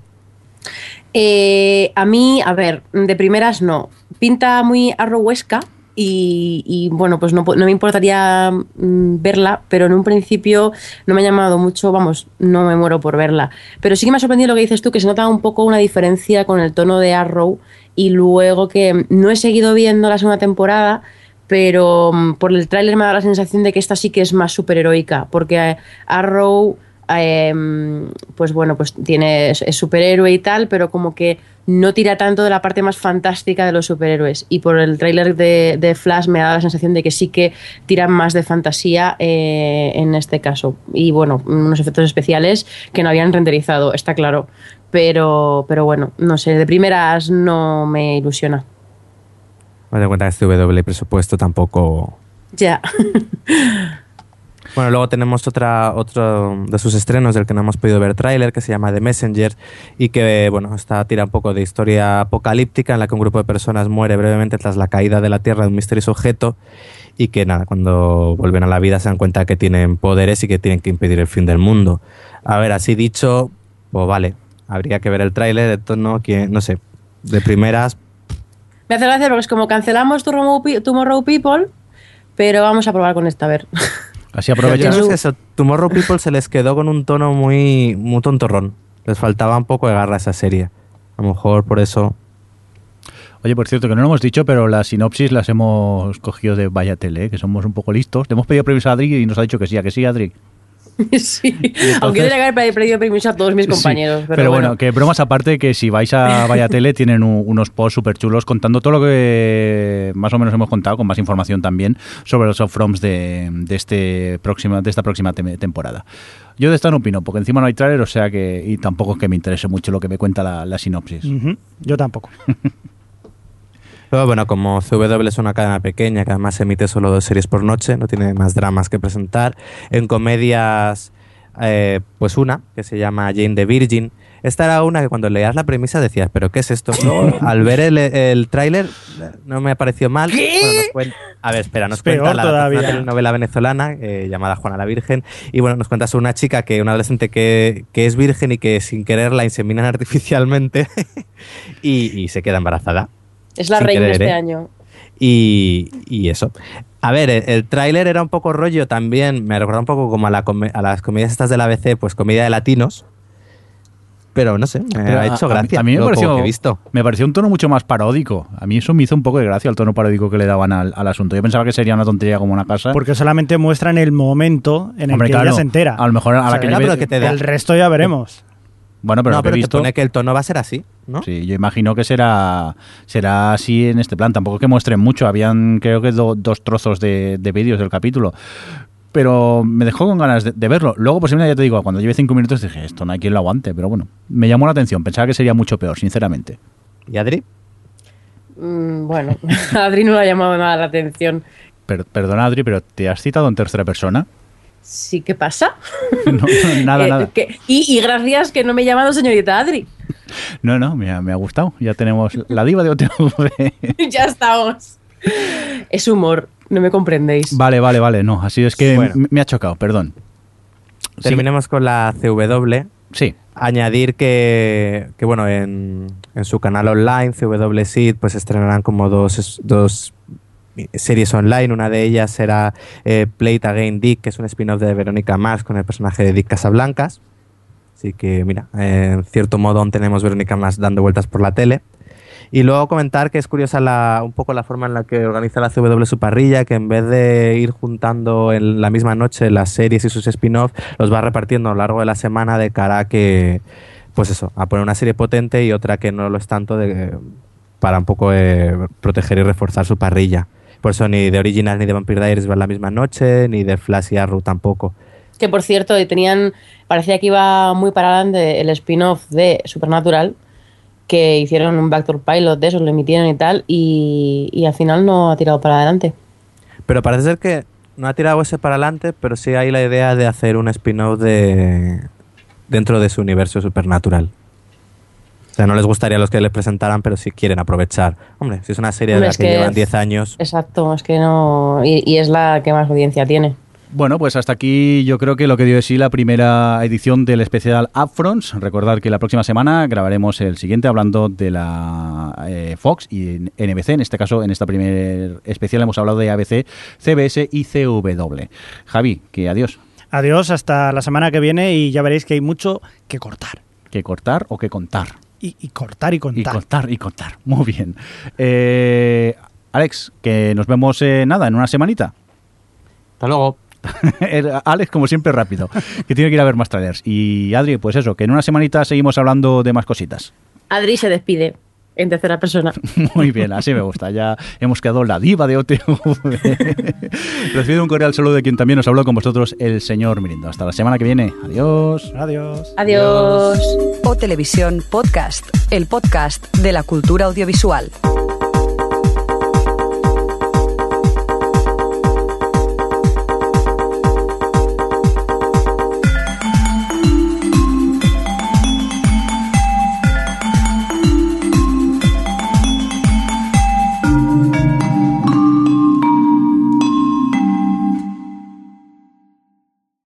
Eh, a mí, a ver, de primeras no. Pinta muy arrowesca, y, bueno, pues no, me importaría mm, verla, pero en un principio no me ha llamado mucho, vamos, no me muero por verla. Pero sí que me ha sorprendido lo que dices tú, que se nota un poco una diferencia con el tono de Arrow y luego que no he seguido viendo la segunda temporada, pero mm, por el tráiler me da la sensación de que esta sí que es más superheroica, porque Arrow Em, pues bueno, pues tiene, es, superhéroe y tal, pero como que no tira tanto de la parte más fantástica de los superhéroes. Y por el tráiler de, Flash me da la sensación de que sí que tiran más de fantasía eh, en este caso. Y bueno, unos efectos especiales que no habían renderizado, está claro. Pero, pero bueno, no sé, de primeras no me ilusiona. Me doy cuenta que este W presupuesto tampoco. Ya. *laughs* Bueno, luego tenemos otra, otro de sus estrenos del que no hemos podido ver tráiler, que se llama The Messenger y que, bueno, está tira un poco de historia apocalíptica en la que un grupo de personas muere brevemente tras la caída de la Tierra de un misterioso objeto y que, nada, cuando vuelven a la vida se dan cuenta que tienen poderes y que tienen que impedir el fin del mundo. A ver, así dicho, pues vale, habría que ver el tráiler de tono que, no sé, de primeras... Me hace gracia porque es como cancelamos Tomorrow People, pero vamos a probar con esta, a ver. *laughs* Así aprovechan. Yo eso, Tomorrow People se les quedó con un tono muy, muy tontorrón. Les faltaba un poco de garra a esa serie. A lo mejor por eso. Oye, por cierto, que no lo hemos dicho, pero las sinopsis las hemos cogido de Vaya Tele, que somos un poco listos. Le hemos pedido permiso a Adri y nos ha dicho que sí, a que sí, Adri. *laughs* Sí, aunque yo que haber pedido permiso a todos mis compañeros. pero, bueno. que bromas aparte, que si vais a Vaya Tele tienen unos posts súper chulos contando todo lo que más o menos hemos contado, con más información también, sobre los off-froms de, de, este próxima, de esta próxima temporada. Yo de esta no opino, porque encima no hay trailer, o sea que. Y tampoco es que me interese mucho lo que me cuenta la, sinopsis. Yo tampoco. *laughs* Pero bueno, como CW es una cadena pequeña que además emite solo dos series por noche, no tiene más dramas que presentar. En comedias eh, pues una que se llama Jane the Virgin. Esta era una que cuando leías la premisa decías, ¿pero qué es esto? al ver el, el tráiler no me pareció mal. a ver, espera, nos cuenta la, novela venezolana eh, llamada Juana la Virgen. Y bueno, nos cuenta sobre una chica, que una adolescente que, que es virgen y que sin querer la inseminan *laughs* artificialmente *laughs* y, se queda embarazada. Es la reina este ¿eh? año. Y, y, eso. A ver, el, tráiler era un poco rollo también, me recuerda un poco como a, la a las comedias estas de la ABC, pues comedia de latinos, pero no sé, me ha hecho gracia. A, mí me pareció, visto. me pareció un tono mucho más paródico. A mí eso me hizo un poco de gracia el tono paródico que le daban al, asunto. Yo pensaba que sería una tontería como una casa. Porque solamente muestran el momento en el que ella se entera. A lo mejor a la que, El resto ya veremos. Bueno, pero, no, pero he visto, que el tono va a ser así, ¿no? Sí, yo imagino que será será así en este plan. Tampoco que muestren mucho. Habían, creo que, dos trozos de, de vídeos del capítulo pero me dejó con ganas de, verlo. Luego, posiblemente, ya te digo, cuando lleve cinco minutos dije, esto no hay quien lo aguante, pero bueno, me llamó la atención. Pensaba que sería mucho peor, sinceramente. ¿Y Adri? Mm, bueno, *laughs* Adri no le ha llamado nada la atención. perdona, Adri, pero ¿te has citado en tercera persona? Sí, ¿qué pasa? *laughs* nada, eh, nada. y, gracias que no me he llamado señorita Adri. No, no, me ha, me ha gustado. Ya tenemos la diva de OTV. *laughs* ya estamos. Es humor. No me comprendéis. Vale, vale, vale. No, así es que me ha chocado, perdón. Terminemos con la CW. Sí. Añadir que, que bueno, en, en, su canal online, CW Seed, pues estrenarán como dos, dos series online. Una de ellas será eh, Play Again Dick, que es un spin-off de Verónica Mars con el personaje de Dick Casablancas. Así que, mira, en cierto modo aún tenemos Verónica Mars dando vueltas por la tele. Y luego comentar que es curiosa la, un poco la forma en la que organiza la CW su parrilla, que en vez de ir juntando en la misma noche las series y sus spin-offs, los va repartiendo a lo largo de la semana de cara a que, pues eso, a poner una serie potente y otra que no lo es tanto de, para un poco eh, proteger y reforzar su parrilla. Por eso ni de Original ni de Vampire Diaries van la misma noche, ni de Flash y Arrow tampoco. Que por cierto, tenían, parecía que iba muy para adelante el spin-off de Supernatural, que hicieron un backdoor pilot de eso, lo emitieron y tal, y, al final no ha tirado para adelante. Pero parece ser que no ha tirado ese para adelante, pero sí hay la idea de hacer un spin-off de dentro de su universo supernatural. O sea, no les gustaría a los que les presentaran, pero sí quieren aprovechar. Hombre, si es una serie de la que, llevan 10 años. Exacto, es que no. y es la que más audiencia tiene. Bueno, pues hasta aquí yo creo que lo que dio de sí la primera edición del especial Upfronts. Recordad que la próxima semana grabaremos el siguiente hablando de la eh, Fox y NBC. En este caso, en esta primer especial hemos hablado de ABC, CBS y CW. Javi, que adiós. Adiós, hasta la semana que viene y ya veréis que hay mucho que cortar. ¿Que cortar o que contar? Y, cortar y contar. Y contar y contar. Muy bien. Eh, Alex, que nos vemos eh, nada en una semanita. Hasta luego. *laughs* Alex, como siempre, rápido, que tiene que ir a ver más trailers. Y Adri, pues eso, que en una semanita seguimos hablando de más cositas. Adri se despide. En tercera persona. *laughs* Muy bien, así me gusta. Ya hemos quedado la diva de OTV. *laughs* Recibido un cordial saludo de quien también nos habló con vosotros, el señor Mirindo. Hasta la semana que viene. Adiós. Adiós. Adiós. O Televisión Podcast, el podcast de la cultura audiovisual.